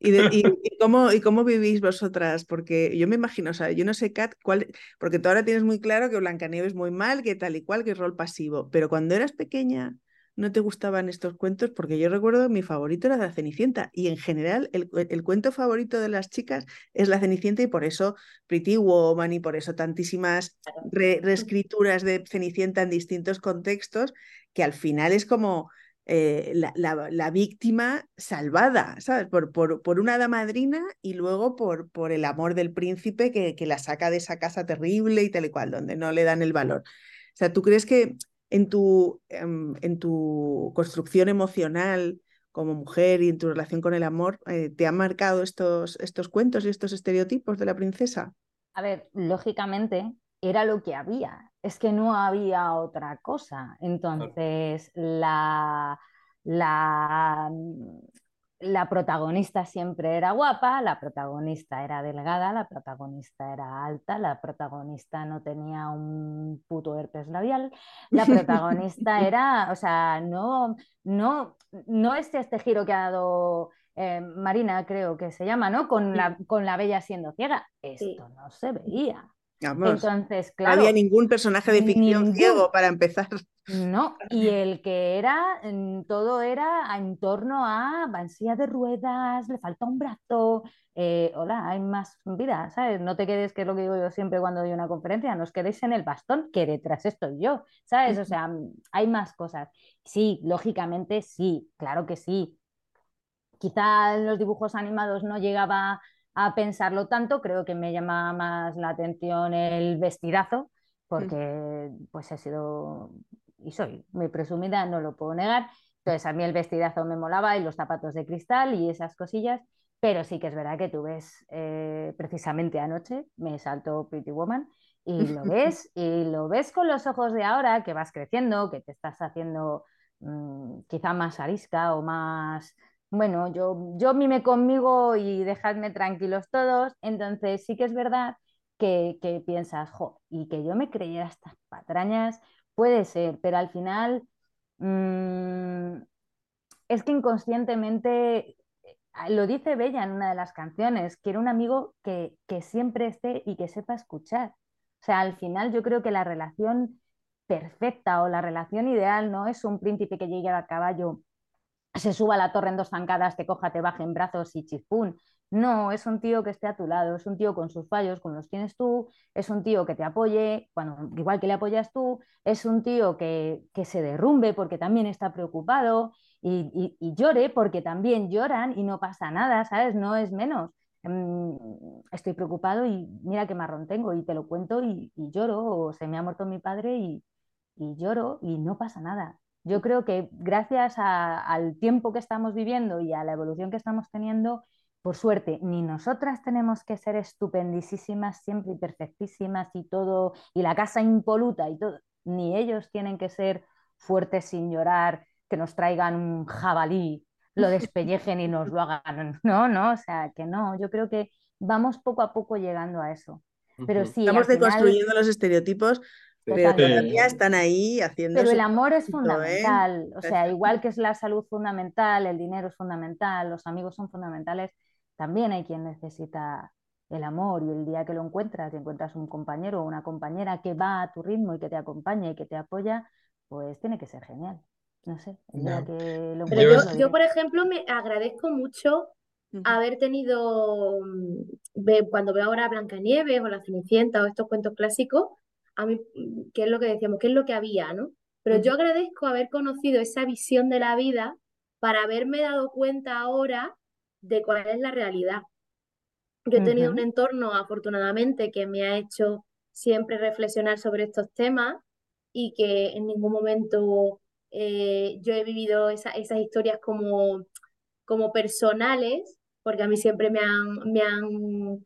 ¿Y, de- y- y cómo, ¿Y cómo vivís vosotras? Porque yo me imagino, o sea, yo no sé, Kat, cuál, porque tú ahora tienes muy claro que Blancanieves muy mal, que tal y cual, que es rol pasivo, pero cuando eras pequeña no te gustaban estos cuentos, porque yo recuerdo mi favorito era la Cenicienta, y en general el, el cuento favorito de las chicas es la Cenicienta, y por eso Pretty Woman, y por eso tantísimas re- reescrituras de Cenicienta en distintos contextos, que al final es como eh, la, la- la víctima salvada, ¿sabes? Por, por, por una hada madrina y luego por, por el amor del príncipe que, que la saca de esa casa terrible y tal y cual, donde no le dan el valor. O sea, ¿tú crees que en tu, em, en tu construcción emocional como mujer y en tu relación con el amor, eh, te han marcado estos, estos cuentos y estos estereotipos de la princesa? A ver, lógicamente era lo que había, es que no había otra cosa. Entonces, la, la, la protagonista siempre era guapa, la protagonista era delgada, la protagonista era alta, la protagonista no tenía un puto herpes labial, la (laughs) protagonista era, o sea, no, no, no es este giro que ha dado eh, Marina, creo que se llama, ¿no? Con la, con la bella siendo ciega. Esto no se veía. Entonces, claro. No había ningún personaje de ficción ciego para empezar. No, (laughs) y el que era, todo era en torno a va de ruedas, le falta un brazo. Eh, hola, hay más vida, ¿sabes? No te quedes, que es lo que digo yo siempre cuando doy una conferencia, no os quedéis en el bastón, que detrás estoy yo, ¿sabes? O sea, hay más cosas. Sí, lógicamente sí, claro que sí quizá en los dibujos animados no llegaba a pensarlo tanto, creo que me llama más la atención el vestidazo, porque pues he sido y soy muy presumida, no lo puedo negar. Entonces a mí el vestidazo me molaba y los zapatos de cristal y esas cosillas, pero sí que es verdad que tú ves eh, precisamente anoche, me saltó Pretty Woman y lo (laughs) ves y lo ves con los ojos de ahora, que vas creciendo, que te estás haciendo mm, quizá más arisca o más bueno, yo, yo mime conmigo y dejadme tranquilos todos. Entonces sí que es verdad que, piensas, jo, y que yo me creyera estas patrañas, puede ser, pero al final mm, es que inconscientemente, eh, lo dice Bella en una de las canciones, quiero un amigo que, que siempre esté y que sepa escuchar. O sea, al final yo creo que la relación perfecta o la relación ideal no es un príncipe que llegue a caballo se suba a la torre en dos zancadas, te coja, te baje en brazos y chispún. No, es un tío que esté a tu lado, es un tío con sus fallos como los tienes tú, es un tío que te apoye, cuando, igual que le apoyas tú, es un tío que, se derrumbe porque también está preocupado y, llore porque también lloran y no pasa nada, ¿sabes? No es menos. Mm, estoy preocupado y mira qué marrón tengo y te lo cuento y, lloro, o se me ha muerto mi padre y lloro y no pasa nada. Yo creo que gracias al tiempo que estamos viviendo y a la evolución que estamos teniendo, por suerte, ni nosotras tenemos que ser estupendísimas siempre y perfectísimas y todo, y la casa impoluta y todo, ni ellos tienen que ser fuertes sin llorar, que nos traigan un jabalí, lo (laughs) despellejen y nos lo hagan. (laughs) No, no, o sea, que no, yo creo que vamos poco a poco llegando a eso. Pero sí, Estamos deconstruyendo los estereotipos pero todavía están ahí haciendo. Pero el amor es ¿eh? fundamental. O sea, igual que es la salud fundamental, el dinero es fundamental, los amigos son fundamentales, también hay quien necesita el amor y el día que lo encuentras y encuentras un compañero o una compañera que va a tu ritmo y que te acompaña y que te apoya, pues tiene que ser genial. No sé, yo, por ejemplo, me agradezco mucho haber tenido, mm, cuando veo ahora Blancanieves o La Cenicienta o estos cuentos clásicos, a mí, qué es lo que decíamos, qué es lo que había, ¿no? Pero yo agradezco haber conocido esa visión de la vida para haberme dado cuenta ahora de cuál es la realidad. Yo he tenido un entorno, afortunadamente, que me ha hecho siempre reflexionar sobre estos temas y que en ningún momento eh, yo he vivido esas historias como, como personales, porque a mí siempre me han, me han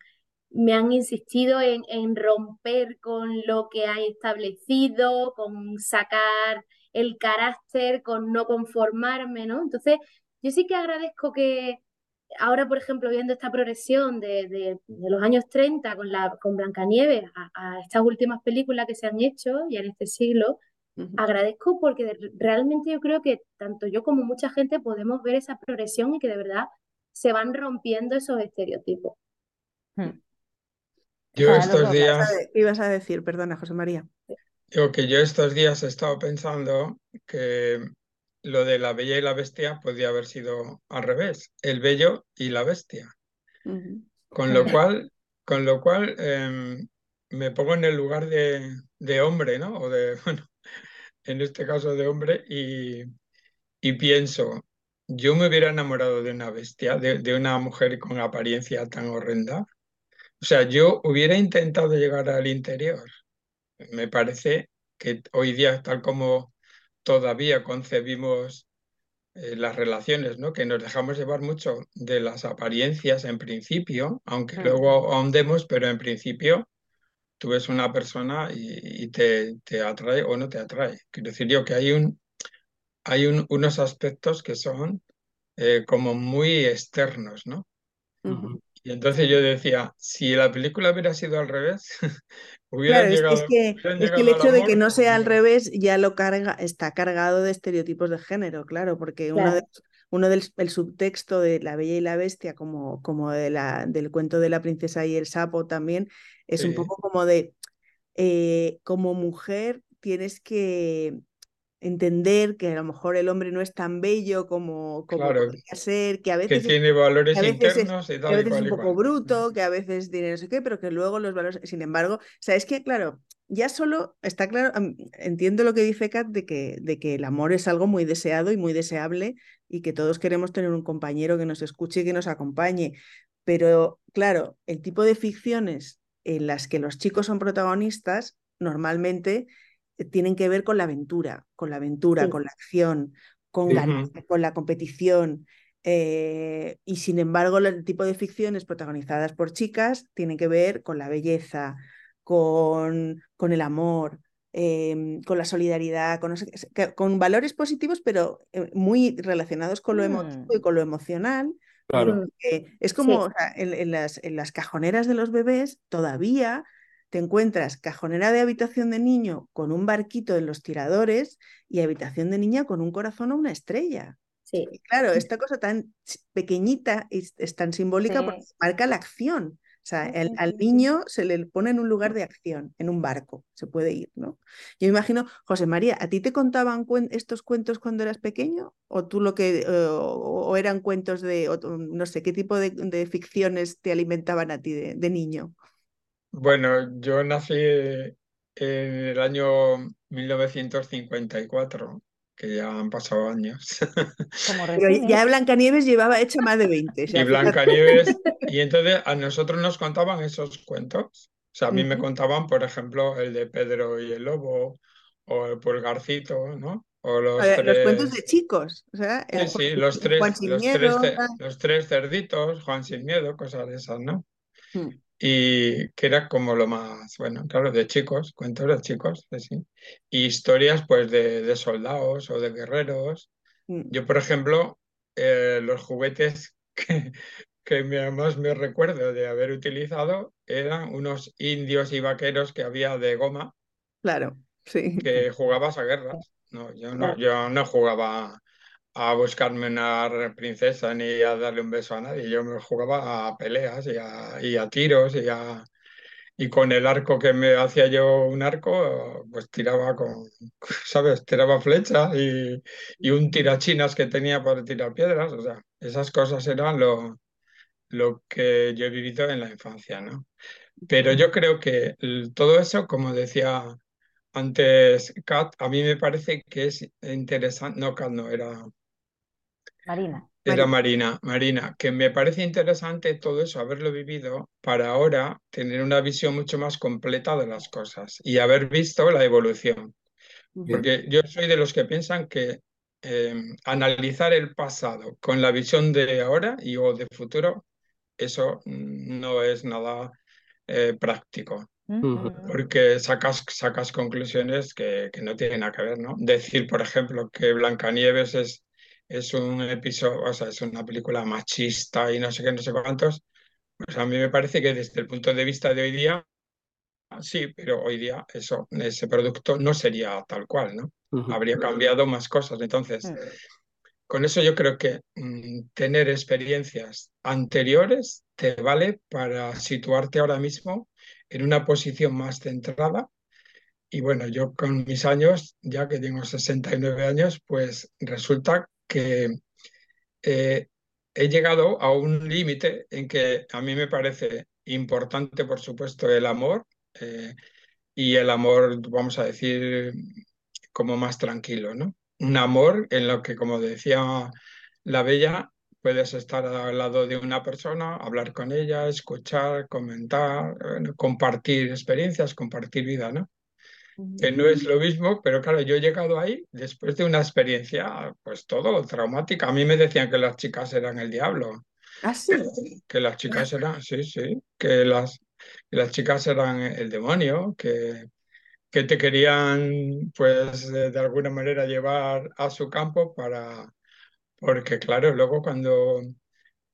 me han insistido en, romper con lo que hay establecido, con sacar el carácter, con no conformarme, ¿no? Entonces, yo sí que agradezco que ahora, por ejemplo, viendo esta progresión de, los años 30 con, la, con Blancanieves a, estas últimas películas que se han hecho ya en este siglo, agradezco porque realmente yo creo que tanto yo como mucha gente podemos ver esa progresión y que de verdad se van rompiendo esos estereotipos. Hmm. Yo estos días, ¿Qué ibas a decir? Perdona, José María. digo que yo estos días he estado pensando que lo de la bella y la bestia podía haber sido al revés, el bello y la bestia. Con lo (laughs) cual, con lo cual em, me pongo en el lugar de, de, hombre, ¿no? O de, (laughs) bueno, en este caso de hombre, y, y pienso, yo me hubiera enamorado de una bestia, de, de una mujer con apariencia tan horrenda. O sea, yo hubiera intentado llegar al interior. Me parece que hoy día, tal como todavía concebimos eh, las relaciones, ¿no? Que nos dejamos llevar mucho de las apariencias en principio, aunque luego ahondemos, pero en principio tú ves una persona y, te, te, atrae o no te atrae. Quiero decir yo que hay, un, hay unos aspectos que son eh, como muy externos, ¿no? Y entonces yo decía, si la película hubiera sido al revés, (laughs) hubiera llegado. Es que, es que el hecho de que no sea al revés ya lo carga, está cargado de estereotipos de género, claro, porque Uno, de, uno del el subtexto de La Bella y la Bestia, como, como de la, del cuento de la princesa y el sapo también, es un poco como de, eh, como mujer tienes que entender que a lo mejor el hombre no es tan bello como, como Claro, podría ser, que a que veces es tiene que valores es, internos y que a tal veces es un poco bruto, que a veces tiene no sé qué, pero que luego los valores, sin embargo, o sea, es que claro, ya solo está claro, entiendo lo que dice Kat de que, de que el amor es algo muy deseado y muy deseable y que todos queremos tener un compañero que nos escuche y que nos acompañe, pero claro, el tipo de ficciones en las que los chicos son protagonistas normalmente tienen que ver con la aventura, con la aventura, Sí. con la acción, con Sí. Ujú. con la competición. eh, y sin embargo, el tipo de ficciones protagonizadas por chicas tienen que ver con la belleza, con, con el amor, em, con la solidaridad, con, valores positivos, pero eh, muy relacionados con lo emotivo y Mm, con lo emocional. Claro. Es Sí, como o sea, en, en las, en las cajoneras de los bebés todavía te encuentras cajonera de habitación de niño con un barquito en los tiradores y habitación de niña con un corazón o una estrella. sí. Y claro, esta cosa tan pequeñita es, es tan simbólica porque marca la acción. O sea, el- al niño se le pone en un lugar de acción, en un barco, se puede ir, ¿no? Yo imagino, José María, ¿a ti te contaban cuen- estos cuentos cuando eras pequeño? ¿O tú lo que, eh, o, eran cuentos de, o no sé, qué tipo de, de ficciones te alimentaban a ti de, de niño? Bueno, yo nací en el año 1954, que ya han pasado años. (laughs) Como Pero Resines. ya Blancanieves llevaba hecha más de 20, o Y. Blancanieves, (laughs) y entonces a nosotros nos contaban esos cuentos. O sea, a mí me contaban, por ejemplo, el de Pedro y el Lobo, o el Pulgarcito, ¿no? O los Eh, Los cuentos de chicos, o sea, el sí, Juan, sí, los Juan tres, sin los tres, miedo. ce- tal. los tres cerditos, Juan sin miedo, cosas de esas, ¿no? Mm, Y que era como lo más, bueno, claro, de chicos, cuentos de chicos, sí. Y historias, pues, de, de soldados o de guerreros. mm. Yo, por ejemplo, eh, los juguetes (laughs) que, que más me recuerdo de haber utilizado eran unos indios y vaqueros que había de goma Claro, sí. que jugabas a guerras. No, yo no, yo no jugaba a buscarme una princesa ni a darle un beso a nadie. Yo me jugaba a peleas y a, y a tiros y a, y con el arco que me hacía yo un arco, pues tiraba con, (laughs) ¿sabes? Tiraba flechas y, y un tirachinas que tenía para tirar piedras. O sea, esas cosas eran lo, lo que yo he vivido en la infancia, ¿no? Pero yo creo que todo eso, como decía antes Kat, a mí me parece que es interesante, no Kat, no, era, Marina. era Marina. Marina, que me parece interesante todo eso, haberlo vivido, para ahora tener una visión mucho más completa de las cosas y haber visto la evolución. Porque yo soy de los que piensan que eh, analizar el pasado con la visión de ahora y o de futuro, eso no es nada eh, práctico. Porque sacas, sacas conclusiones que, que no tienen nada que ver, ¿no? Decir, por ejemplo, que Blancanieves es, es un episodio, o sea, es una película machista y no sé qué, no sé cuántos, pues a mí me parece que desde el punto de vista de hoy día, sí, pero hoy día eso, ese producto no sería tal cual, ¿no? Ujú. Habría cambiado más cosas. Entonces, Mm. con eso yo creo que mm, tener experiencias anteriores te vale para situarte ahora mismo en una posición más centrada. Y bueno, yo con mis años, ya que tengo 69 años, pues resulta que eh, he llegado a un límite en que a mí me parece importante, por supuesto, el amor eh, y el amor, vamos a decir, como más tranquilo, ¿no? Un amor en lo que, como decía la Bella, puedes estar al lado de una persona, hablar con ella, escuchar, comentar, bueno, compartir experiencias, compartir vida, ¿no? Que no es lo mismo, pero claro, yo he llegado ahí después de una experiencia, pues todo traumática. A mí me decían que las chicas eran el diablo, Ah, sí. que las chicas eran, sí, sí, que las, que las chicas eran el demonio, que que te querían, pues, de, de alguna manera llevar a su campo para, porque claro, luego cuando,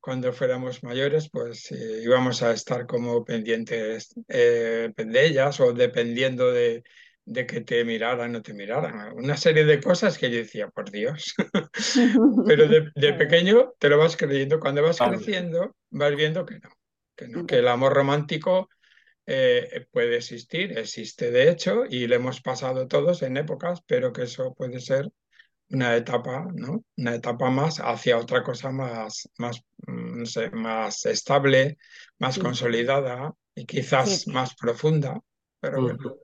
cuando fuéramos mayores, pues eh, íbamos a estar como pendientes eh, de ellas o dependiendo de, de que te miraran o no te miraran. Una serie de cosas que yo decía, por Dios. (laughs) Pero de, (laughs) de, pequeño te lo vas creyendo. Cuando vas creciendo, vas viendo que no, que no, que el amor romántico eh, puede existir, existe de hecho, y lo hemos pasado todos en épocas, pero que eso puede ser una etapa, ¿no? Una etapa más hacia otra cosa más, más, mm, no sé, más estable, más consolidada y quizás más profunda. Pero bueno.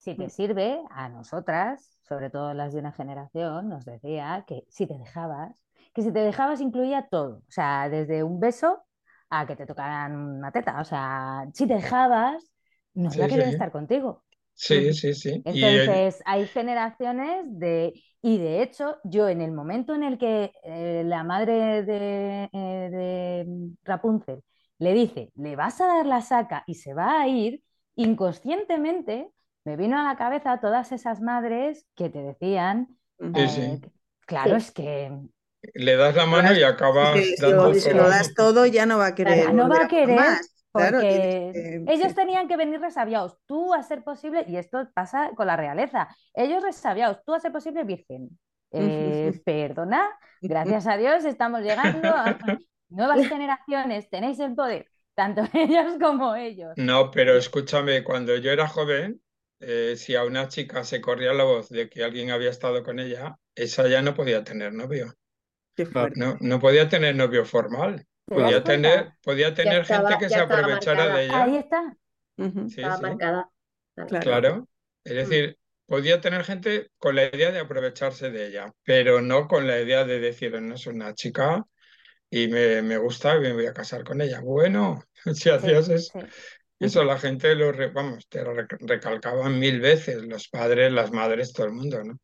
Si te sirve, a nosotras, sobre todo las de una generación, nos decía que si te dejabas, que si te dejabas incluía todo, o sea, desde un beso a que te tocaran una teta, o sea, si te dejabas, no iba a querer estar contigo. Sí, sí, sí. Entonces, hay generaciones de... Y de hecho, yo en el momento en el que eh, la madre de, eh, de, Rapunzel le dice, le vas a dar la saca y se va a ir, inconscientemente me vino a la cabeza todas esas madres que te decían, eh, claro, es que... Le das la mano y acabas... dando si, lo das todo ya no va a querer. no va a querer. Porque ellos tenían que venir resabiados, tú a ser posible, y esto pasa con la realeza, ellos resabiados, tú a ser posible virgen. Eh, perdona, gracias a Dios estamos llegando a (laughs) nuevas generaciones, tenéis el poder, tanto (laughs) ellos como ellos. No, pero escúchame, cuando yo era joven, eh, si a una chica se corría la voz de que alguien había estado con ella, esa ya no podía tener novio. No, no podía tener novio formal. Podía tener, podía tener gente que se aprovechara de ella. Ahí está. estaba marcada. Claro. Es decir, podía tener gente con la idea de aprovecharse de ella, pero no con la idea de decir, no, es una chica y me, me gusta y me voy a casar con ella. Bueno, (laughs) si hacías eso, eso la gente lo, vamos, te lo recalcaban mil veces, los padres, las madres, todo el mundo, ¿no?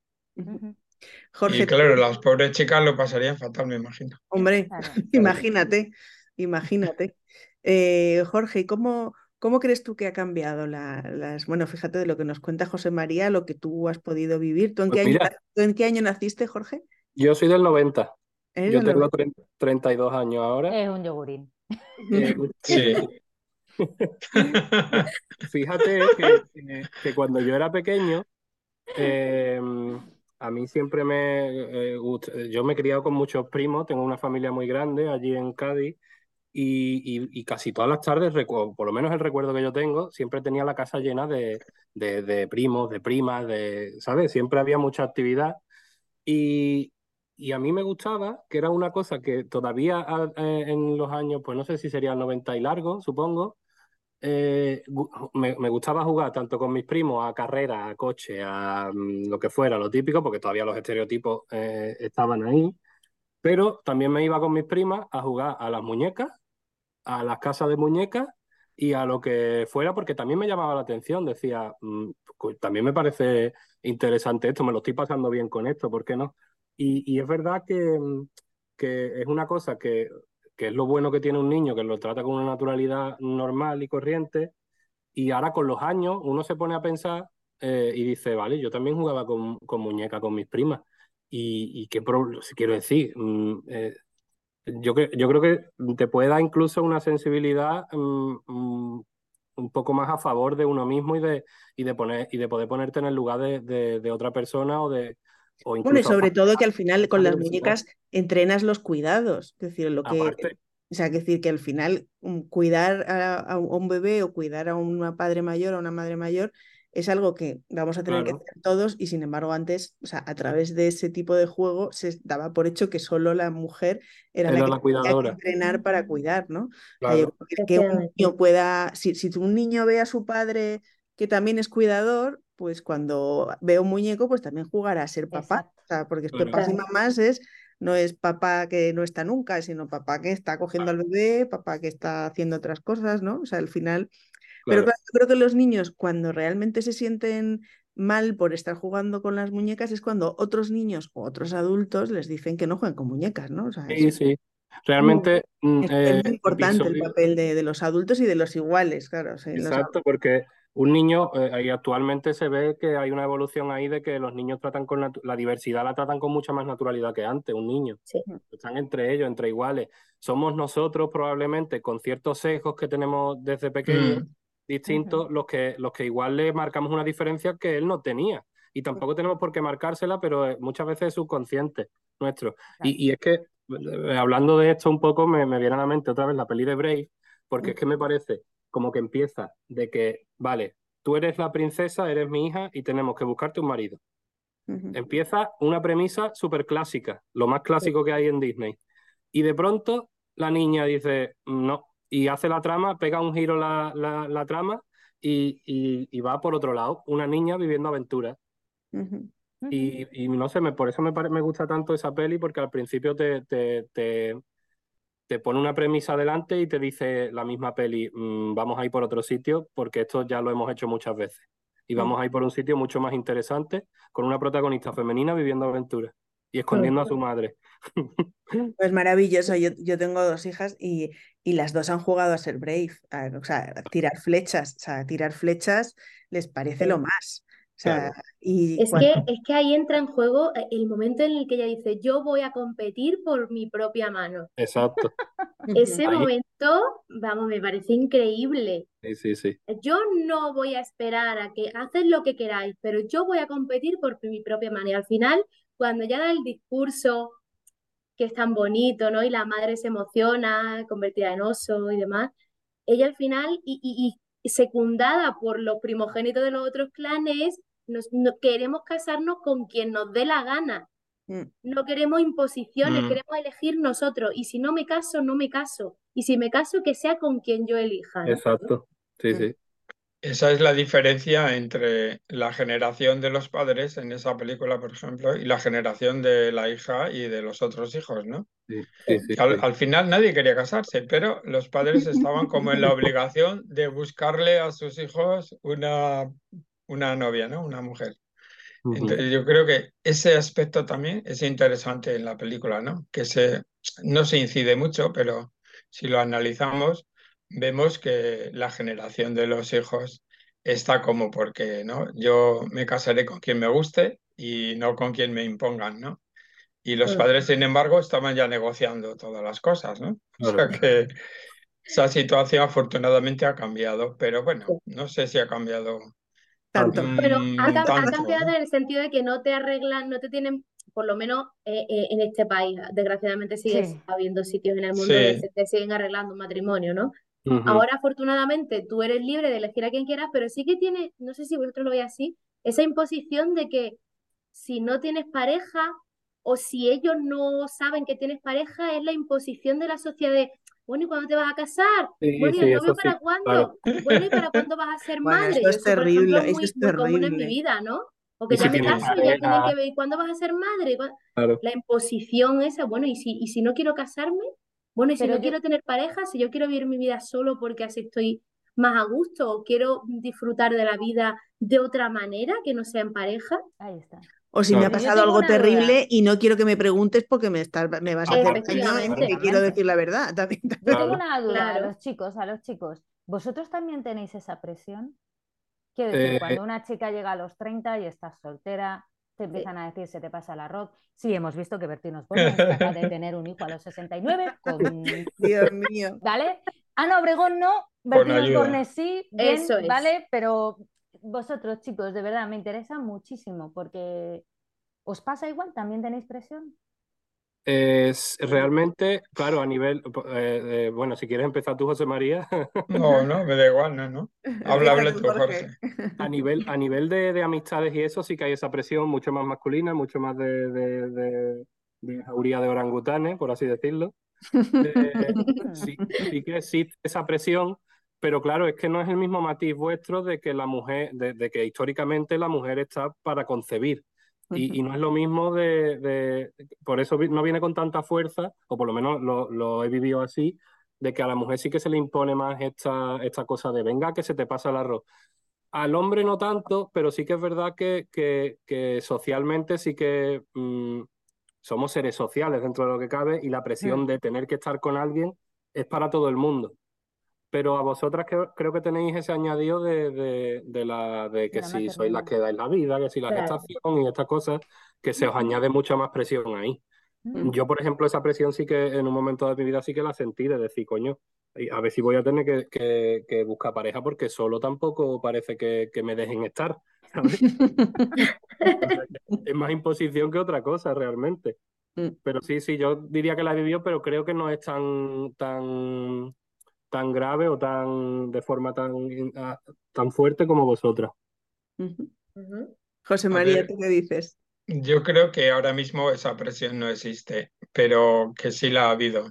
Jorge. Y claro, las pobres chicas lo pasarían fatal, me imagino. Hombre, (laughs) imagínate, imagínate. Eh, Jorge, ¿cómo, ¿cómo crees tú que ha cambiado las... Bueno, fíjate de lo que nos cuenta José María, lo que tú has podido vivir. ¿Tú en, pues qué, año, en qué año naciste, Jorge? Yo soy del 90. Yo tengo 32 años ahora. Es un yogurín. Eh, (laughs) sí. (laughs) Fíjate que, cuando yo era pequeño, eh, a mí siempre me eh, yo me he criado con muchos primos, tengo una familia muy grande allí en Cádiz y, casi todas las tardes, por lo menos el recuerdo que yo tengo, siempre tenía la casa llena de, primos, de primas, de, ¿sabes? Siempre había mucha actividad y, a mí me gustaba, que era una cosa que todavía eh, en los años, pues no sé si sería 90 y largo, supongo, eh, me, gustaba jugar tanto con mis primos a carrera, a coche, a mm, lo que fuera, lo típico, porque todavía los estereotipos eh, estaban ahí, pero también me iba con mis primas a jugar a las muñecas, a las casas de muñecas y a lo que fuera, porque también me llamaba la atención, decía, mm, pues también me parece interesante esto, me lo estoy pasando bien con esto, ¿por qué no? Y, es verdad que, mm, que es una cosa que que es lo bueno que tiene un niño, que lo trata con una naturalidad normal y corriente, y ahora con los años uno se pone a pensar eh, y dice, vale, yo también jugaba con, con muñecas con mis primas, y, y qué quiero decir, mm, eh, yo, yo creo que te puede dar incluso una sensibilidad mm, mm, un poco más a favor de uno mismo y de, y de, poner, y de poder ponerte en el lugar de otra persona o de, bueno, y sobre todo que al final con las muñecas entrenas los cuidados. Es decir, lo que. O sea, que decir que al final cuidar a, un bebé o cuidar a una padre mayor o una madre mayor es algo que vamos a tener que hacer todos y sin embargo antes, o sea, a través de ese tipo de juego se daba por hecho que solo la mujer era, la que la cuidadora. Tenía que entrenar para cuidar, ¿no? que un niño pueda, si, si un niño ve a su padre que también es cuidador, pues cuando veo un muñeco, pues también jugará a ser papá. O sea, porque papás y mamás es, no es papá que no está nunca, sino papá que está cogiendo al bebé, papá que está haciendo otras cosas, ¿no? O sea, al final. Pero claro, yo creo que los niños, cuando realmente se sienten mal por estar jugando con las muñecas, es cuando otros niños o otros adultos les dicen que no jueguen con muñecas, ¿no? O sea, sí, sí. Realmente mm, es, muy eh, importante el papel de, de, los adultos y de los iguales, claro. Exacto, porque un niño, eh, actualmente se ve que hay una evolución ahí de que los niños tratan con la diversidad, la tratan con mucha más naturalidad que antes, un niño. Están entre ellos, entre iguales. Somos nosotros probablemente con ciertos sesgos que tenemos desde pequeños, mm. distintos los, que, los que igual le marcamos una diferencia que él no tenía. Y tampoco tenemos por qué marcársela, pero eh, muchas veces es subconsciente nuestro. Y, y, es que, eh, hablando de esto un poco, me, me, viene a la mente otra vez la peli de Brave, porque es que me parece como que empieza de que, vale, tú eres la princesa, eres mi hija y tenemos que buscarte un marido. Empieza una premisa súper clásica, lo más clásico que hay en Disney. Y de pronto la niña dice, no, y hace la trama, pega un giro la, la, trama y, y, va por otro lado, una niña viviendo aventuras. y, y, no sé, me, por eso me, me gusta tanto esa peli, porque al principio te, te, te, te pone una premisa adelante y te dice la misma peli, mm, vamos a ir por otro sitio, porque esto ya lo hemos hecho muchas veces y mm. vamos a ir por un sitio mucho más interesante con una protagonista femenina viviendo aventuras y escondiendo a su madre. (laughs) Pues maravilloso, yo, yo tengo dos hijas y, y, las dos han jugado a ser brave, o sea, tirar flechas, o sea, tirar flechas les parece lo más. Y es, que, es que ahí entra en juego eh, el momento en el que ella dice, yo voy a competir por mi propia mano. Exacto. (laughs) Ese momento, vamos, me parece increíble. Sí, sí, sí. Yo no voy a esperar a que haces lo que queráis, pero yo voy a competir por mi propia mano. Y al final, cuando ya da el discurso que es tan bonito, ¿no? Y la madre se emociona, convertida en oso y demás, ella al final, y, y, y secundada por los primogénitos de los otros clanes, nos, no, queremos casarnos con quien nos dé la gana. Mm. No queremos imposiciones, mm. queremos elegir nosotros. Y si no me caso, no me caso. Y si me caso, que sea con quien yo elija. Exacto, sí, mm. sí. Esa es la diferencia entre la generación de los padres en esa película, por ejemplo, y la generación de la hija y de los otros hijos, ¿no? Sí, sí, sí, al, al, final nadie quería casarse, pero los padres estaban como en la obligación de buscarle a sus hijos una una novia, ¿no? Una mujer. Entonces, yo creo que ese aspecto también es interesante en la película, ¿no? Que se, no se incide mucho, pero si lo analizamos, vemos que la generación de los hijos está como porque, ¿no? Yo me casaré con quien me guste y no con quien me impongan, ¿no? Y los padres, sin embargo, estaban ya negociando todas las cosas, ¿no? O sea que esa situación afortunadamente ha cambiado, pero bueno, no sé si ha cambiado pero ha, cambiado en el sentido de que no te arreglan, no te tienen, por lo menos eh, eh, en este país, desgraciadamente sigue habiendo sitios en el mundo donde se te siguen arreglando un matrimonio, ¿no? Ahora, afortunadamente, tú eres libre de elegir a quien quieras, pero sí que tiene, no sé si vosotros lo veis así, esa imposición de que si no tienes pareja o si ellos no saben que tienes pareja, es la imposición de la sociedad de bueno, ¿y cuándo te vas a casar? Sí, bueno, ¿y el novio para cuándo? Bueno, ¿y para cuándo vas a ser (laughs) madre? Eso es terrible, eso, es muy, común en mi vida, ¿no? Porque ya me caso, ya tienen que ver, ¿cuándo vas a ser madre? Claro. La imposición esa, bueno, ¿y si, y si no quiero casarme? Bueno, ¿y si Pero no yo... quiero tener pareja? Si yo quiero vivir mi vida solo porque así estoy más a gusto o quiero disfrutar de la vida de otra manera que no sea en pareja. Ahí está. O si me ha pasado algo terrible duda. y no quiero que me preguntes porque me, estás, me vas a hacer que quiero decir la verdad. También, también. Yo tengo una duda claro. a los chicos, a los chicos. ¿Vosotros también tenéis esa presión? Quiero decir, eh, cuando una chica llega a los 30 y estás soltera, te empiezan a decir se te pasa el arroz. Sí, hemos visto que Bertino Osborne es capaz de (laughs) tener un hijo a los 69 con... (laughs) Dios mío. ¿Vale? Ana Obregón no, Bertino Osborne sí, bien, Eso es. ¿vale? Pero vosotros, chicos, de verdad, me interesa muchísimo porque ¿os pasa igual? ¿También tenéis presión? Es realmente, claro, a nivel, eh, eh, bueno, si quieres empezar tú, José María. (laughs) No, no, me da igual, no, no. (laughs) Habla, habla tú, Jorge. A (laughs) nivel, a nivel de, de, amistades y eso, sí que hay esa presión mucho más masculina, mucho más de, de, de, de jauría de orangutanes, por así decirlo. Eh, sí, sí que existe esa presión, pero claro, es que no es el mismo matiz vuestro de que la mujer, de, de que históricamente la mujer está para concebir. Y, y, no es lo mismo de, de, Por eso no viene con tanta fuerza, o por lo menos lo, lo, he vivido así, de que a la mujer sí que se le impone más esta, esta cosa de venga que se te pasa el arroz. Al hombre no tanto, pero sí que es verdad que, que, que socialmente sí que mmm, somos seres sociales dentro de lo que cabe y la presión sí. de tener que estar con alguien es para todo el mundo pero a vosotras creo, creo, que tenéis ese añadido de, de, de la, de que si sois las que dais la vida, que si la claro. gestación y estas cosas, que se os añade mucha más presión ahí. Mm. Yo, por ejemplo, esa presión sí que en un momento de mi vida sí que la sentí, de decir, coño, a ver si voy a tener que, buscar pareja porque solo tampoco parece que, me dejen estar. (laughs) es más imposición que otra cosa realmente. Mm. Pero sí, sí, yo diría que la vivió, pero creo que no es tan, tan, tan grave o tan de forma tan, ah, tan fuerte como vosotras. José María, ¿tú qué dices? Yo creo que ahora mismo esa presión no existe, pero que sí la ha habido.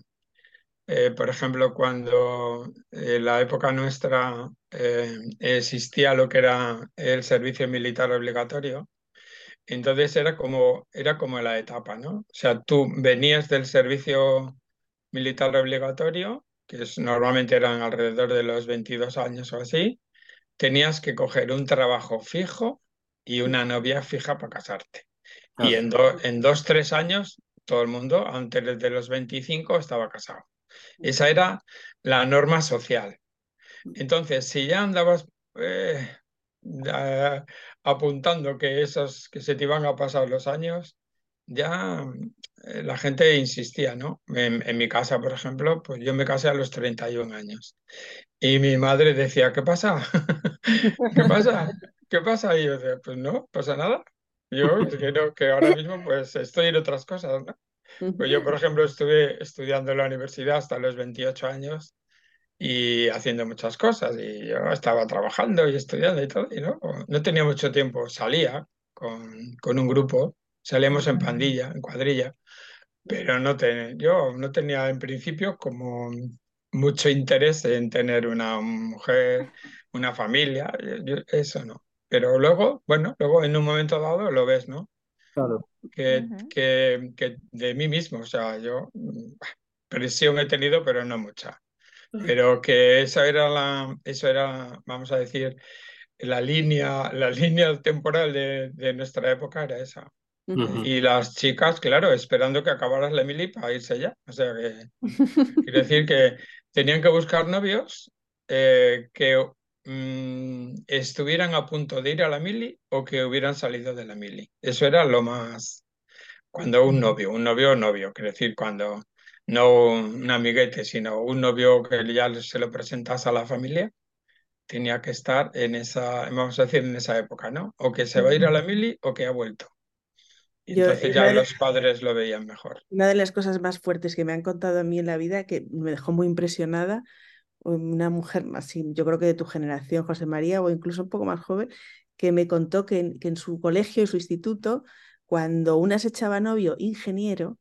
Eh, por ejemplo, cuando en la época nuestra eh, existía lo que era el servicio militar obligatorio, entonces era como, era como la etapa, ¿no? O sea, tú venías del servicio militar obligatorio, que es, normalmente eran alrededor de los 22 años o así, tenías que coger un trabajo fijo y una novia fija para casarte. Y en, en dos, tres años, todo el mundo, antes de los 25, estaba casado. Esa era la norma social. Entonces, si ya andabas eh, apuntando que esos que se te iban a pasar los años, ya la gente insistía, ¿no? En, mi casa, por ejemplo, pues yo me casé a los 31 años. Y mi madre decía, ¿qué pasa? (laughs) ¿Qué pasa? ¿Qué pasa? Y yo decía, pues no, pasa nada. Yo creo que ahora (laughs) mismo pues estoy en otras cosas, ¿no? Pues yo, por ejemplo, estuve estudiando en la universidad hasta los 28 años y haciendo muchas cosas. Y yo estaba trabajando y estudiando y todo, y no, no tenía mucho tiempo. Salía con, con un grupo, salíamos en pandilla, en cuadrilla, pero no yo no tenía en principio como mucho interés en tener una mujer, una familia, eso no. Pero luego, bueno, luego en un momento dado lo ves, ¿no? Claro que, que, que, de mí mismo. O sea, yo mm, presión he tenido, pero no mucha. Pero que esa era la, eso era, vamos a decir, la línea, la línea temporal de, de nuestra época era esa. Y las chicas, claro, esperando que acabaras la mili para irse ya. O sea que quiero decir que tenían que buscar novios eh, que Mm, estuvieran a punto de ir a la mili o que hubieran salido de la mili. Eso era lo más... Cuando un novio, un novio novio, quiero decir, cuando no un amiguete, sino un novio que ya se lo presentas a la familia, tenía que estar en esa, vamos a decir, en esa época, ¿no? O que se va a ir a la mili o que ha vuelto. Y entonces ya los padres lo veían mejor. Una de las cosas más fuertes que me han contado a mí en la vida, que me dejó muy impresionada, una mujer así, yo creo que de tu generación, José María, o incluso un poco más joven, que me contó que en, su colegio y su instituto, cuando una se echaba novio ingeniero,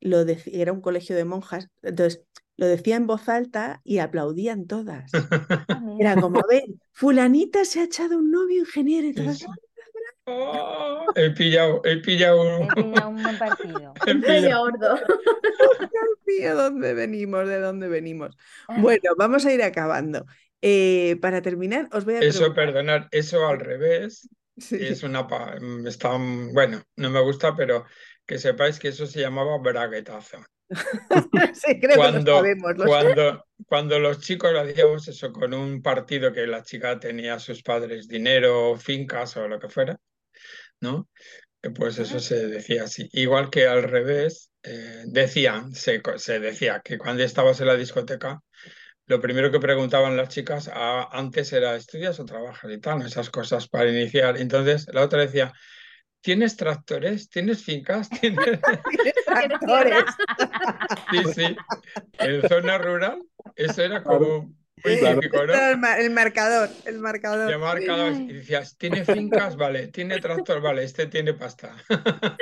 lo era un colegio de monjas, entonces lo decía en voz alta y aplaudían todas. (laughs) Era como, a ver, fulanita se ha echado un novio ingeniero y todas, Oh, he pillado, he pillado un, he pillado un buen partido. (laughs) He pillado (laughs) ¿De dónde venimos? ¿De dónde venimos? Bueno, vamos a ir acabando. Eh, para terminar, os voy a Eso, perdonar, eso al revés. Es una. Mm, está, bueno, no me gusta, pero que sepáis que eso se llamaba braguetazo. (laughs) sí, creo cuando, que cuando, cuando los chicos hacíamos eso con un partido que la chica tenía a sus padres dinero, fincas o lo que fuera, ¿no? Pues eso se decía así. Igual que al revés, eh, decían, se, se, decía que cuando estabas en la discoteca, lo primero que preguntaban las chicas antes era, ¿estudias o trabajas y tal? Esas cosas para iniciar. Entonces la otra decía, ¿tienes tractores? ¿Tienes fincas? (laughs) (laughs) (laughs) ¿Tienes, tractores? sí, sí. En zona rural, eso era como el, marcador, el marcador. Y decías, ¿tiene fincas? Vale. ¿Tiene tractor? Vale, este tiene pasta. (laughs)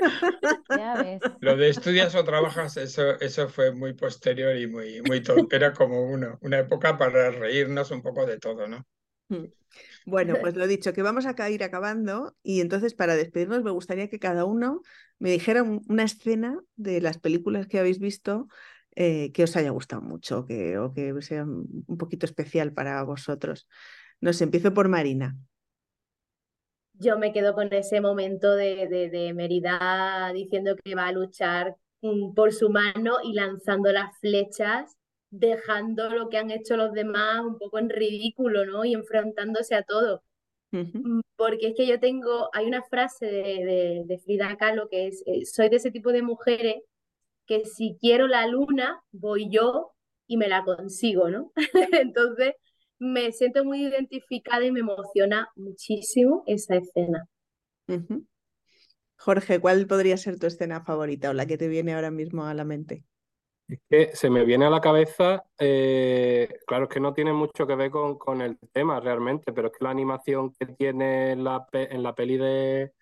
Ya ves. Lo de estudias o trabajas, eso, eso fue muy posterior y muy, muy todo. Era como uno, una época para reírnos un poco de todo, ¿no? Hmm. Bueno, pues lo dicho, que vamos a ir acabando y entonces para despedirnos me gustaría que cada uno me dijera una escena de las películas que habéis visto eh, que os haya gustado mucho que, o que sea un poquito especial para vosotros. No sé, empiezo por Marina. Yo me quedo con ese momento de, de, Merida diciendo que va a luchar mm, por su mano y lanzando las flechas, dejando lo que han hecho los demás un poco en ridículo, ¿no? Y enfrentándose a todo. Mm, porque es que yo tengo, hay una frase de, de Frida Kahlo que es, eh, soy de ese tipo de mujeres que si quiero la luna, voy yo y me la consigo, ¿no? (laughs) Entonces me siento muy identificada y me emociona muchísimo esa escena. Jorge, ¿cuál podría ser tu escena favorita o la que te viene ahora mismo a la mente? Es que se me viene a la cabeza, eh, claro, es que no tiene mucho que ver con, con, el tema realmente, pero es que la animación que tiene en la, en la peli de,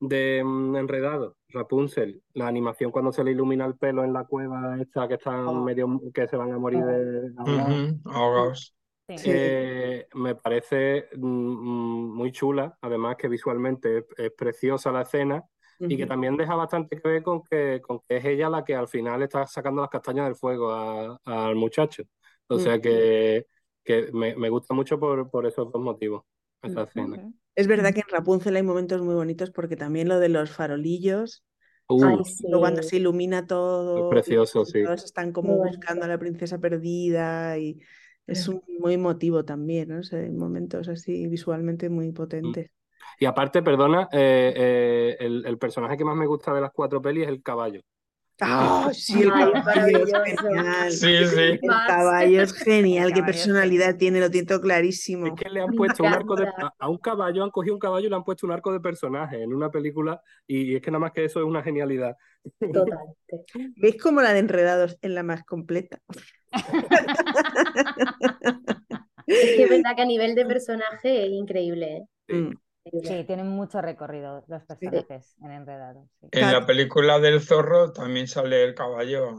de mm, Enredado, Rapunzel, la animación cuando se le ilumina el pelo en la cueva esta que están oh. medio que se van a morir de ahogados. Eh, me parece mm, mm, muy chula, además que visualmente es, preciosa la escena y que también deja bastante que ver con que, con que es ella la que al final está sacando las castañas del fuego al muchacho. O sea que, que me, me, gusta mucho por, por esos dos motivos esa escena. Es verdad que en Rapunzel hay momentos muy bonitos porque también lo de los farolillos, cuando se ilumina todo, precioso, sí. todos están como buscando a la princesa perdida y es muy emotivo también, ¿no? hay momentos así visualmente muy mm. potentes. Y aparte, perdona, eh, eh, el, el, personaje que más me gusta de las cuatro pelis es el caballo. Ah, sí, el caballo es genial. Sí, sí. El caballo es genial. Qué personalidad tiene, lo tiene clarísimo. Es que le han puesto un arco de. A un caballo, han cogido un caballo y le han puesto un arco de personaje en una película. Y es que nada más que eso es una genialidad. Totalmente. ¿Veis como la de Enredados en la más completa? es que es verdad que a nivel de (laughs) personaje es increíble. ¿eh? Mm. Sí, tienen mucho recorrido los personajes en Enredados. En la película del zorro también sale el caballo.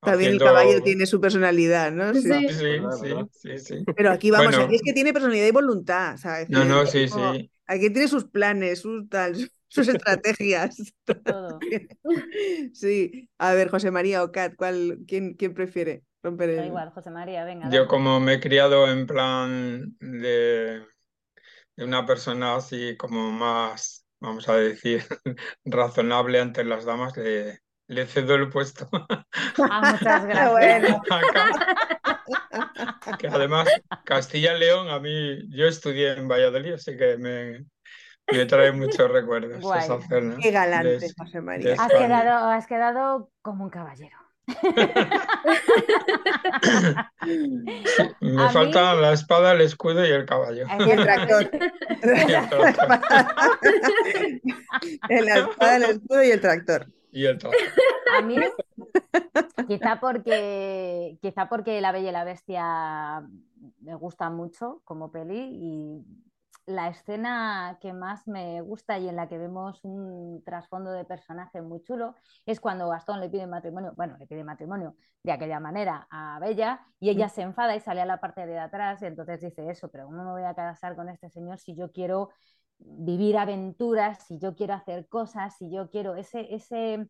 También el caballo tiene su personalidad, ¿no? Sí, sí, sí. Pero aquí vamos, aquí es que tiene personalidad y voluntad, ¿sabes? No, no, sí, sí. Aquí tiene sus planes, sus, (laughs) sus estrategias. Todo. (laughs) Sí. A ver, José María o Kat, ¿cuál, quién, quién prefiere romper el... Da igual, José María, venga. Yo como me he criado en plan de una persona así como más, vamos a decir, (laughs) razonable ante las damas, le, le cedo el puesto. Ah, muchas (laughs) gracias. que además, Castilla León, a mí, yo estudié en Valladolid, así que me, me trae muchos recuerdos esa cena. Qué galante, José María. Has quedado, has quedado como un caballero. (laughs) Me falta la espada, el escudo y el caballo. (laughs) Y el tractor. (laughs) la espada, el escudo y el tractor. Y el tractor. A mí, quizá porque, quizá porque La Bella y la Bestia me gusta mucho como peli y la escena que más me gusta y en la que vemos un trasfondo de personaje muy chulo es cuando Gastón le pide matrimonio, bueno, le pide matrimonio de aquella manera a Bella y ella se enfada y sale a la parte de atrás y entonces dice eso, pero ¿cómo me voy a casar con este señor si yo quiero vivir aventuras, si yo quiero hacer cosas, si yo quiero ese, ese,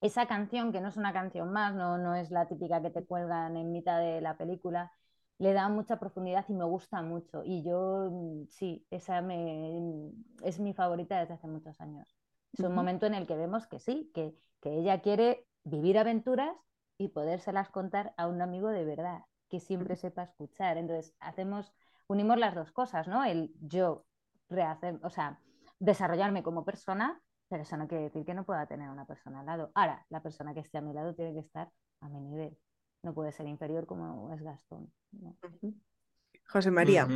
esa canción que no es una canción más, no, no es la típica que te cuelgan en mitad de la película, le da mucha profundidad y me gusta mucho. Y yo, mm, sí, esa me, mm, es mi favorita desde hace muchos años. Es un momento en el que vemos que sí, que, que ella quiere vivir aventuras y podérselas contar a un amigo de verdad, que siempre sepa escuchar. Entonces, hacemos, unimos las dos cosas, ¿no? El yo rehacer, o sea, desarrollarme como persona, pero eso no quiere decir que no pueda tener una persona al lado. Ahora, la persona que esté a mi lado tiene que estar a mi nivel no puede ser inferior como es Gastón. José María.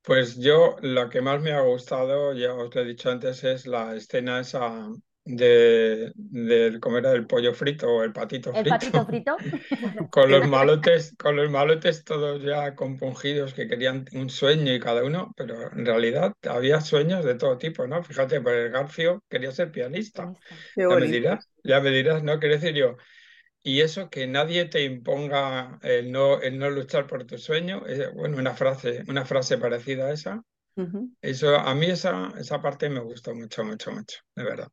Pues yo lo que más me ha gustado, ya os lo he dicho antes, es la escena esa de, del cómo era el pollo frito o el patito frito. El patito frito. (laughs) con los (laughs) malotes, con los malotes todos ya compungidos que querían un sueño y cada uno, pero en realidad había sueños de todo tipo, ¿no? Fíjate, por el Garfio quería ser pianista. Ya me dirás, ya me dirás, ¿no? Quiero decir yo, y eso que nadie te imponga el no, el no luchar por tu sueño, eh, bueno, una frase, una frase parecida a esa, eso a mí esa, esa parte me gustó mucho, mucho, mucho, de verdad.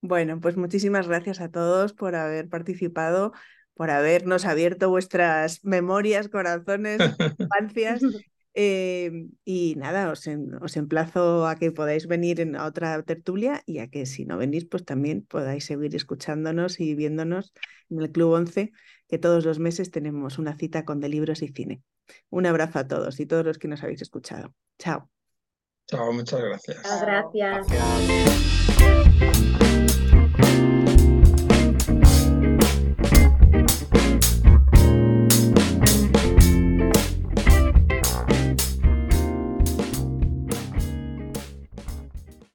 Bueno, pues muchísimas gracias a todos por haber participado, por habernos abierto vuestras memorias, corazones, (laughs) infancias (laughs) Eh, y nada, os, os, emplazo a que podáis venir en, a otra tertulia y a que si no venís, pues también podáis seguir escuchándonos y viéndonos en el Club 11, que todos los meses tenemos una cita con de libros y cine. Un abrazo a todos y todos los que nos habéis escuchado. Chao. Chao, muchas gracias. gracias.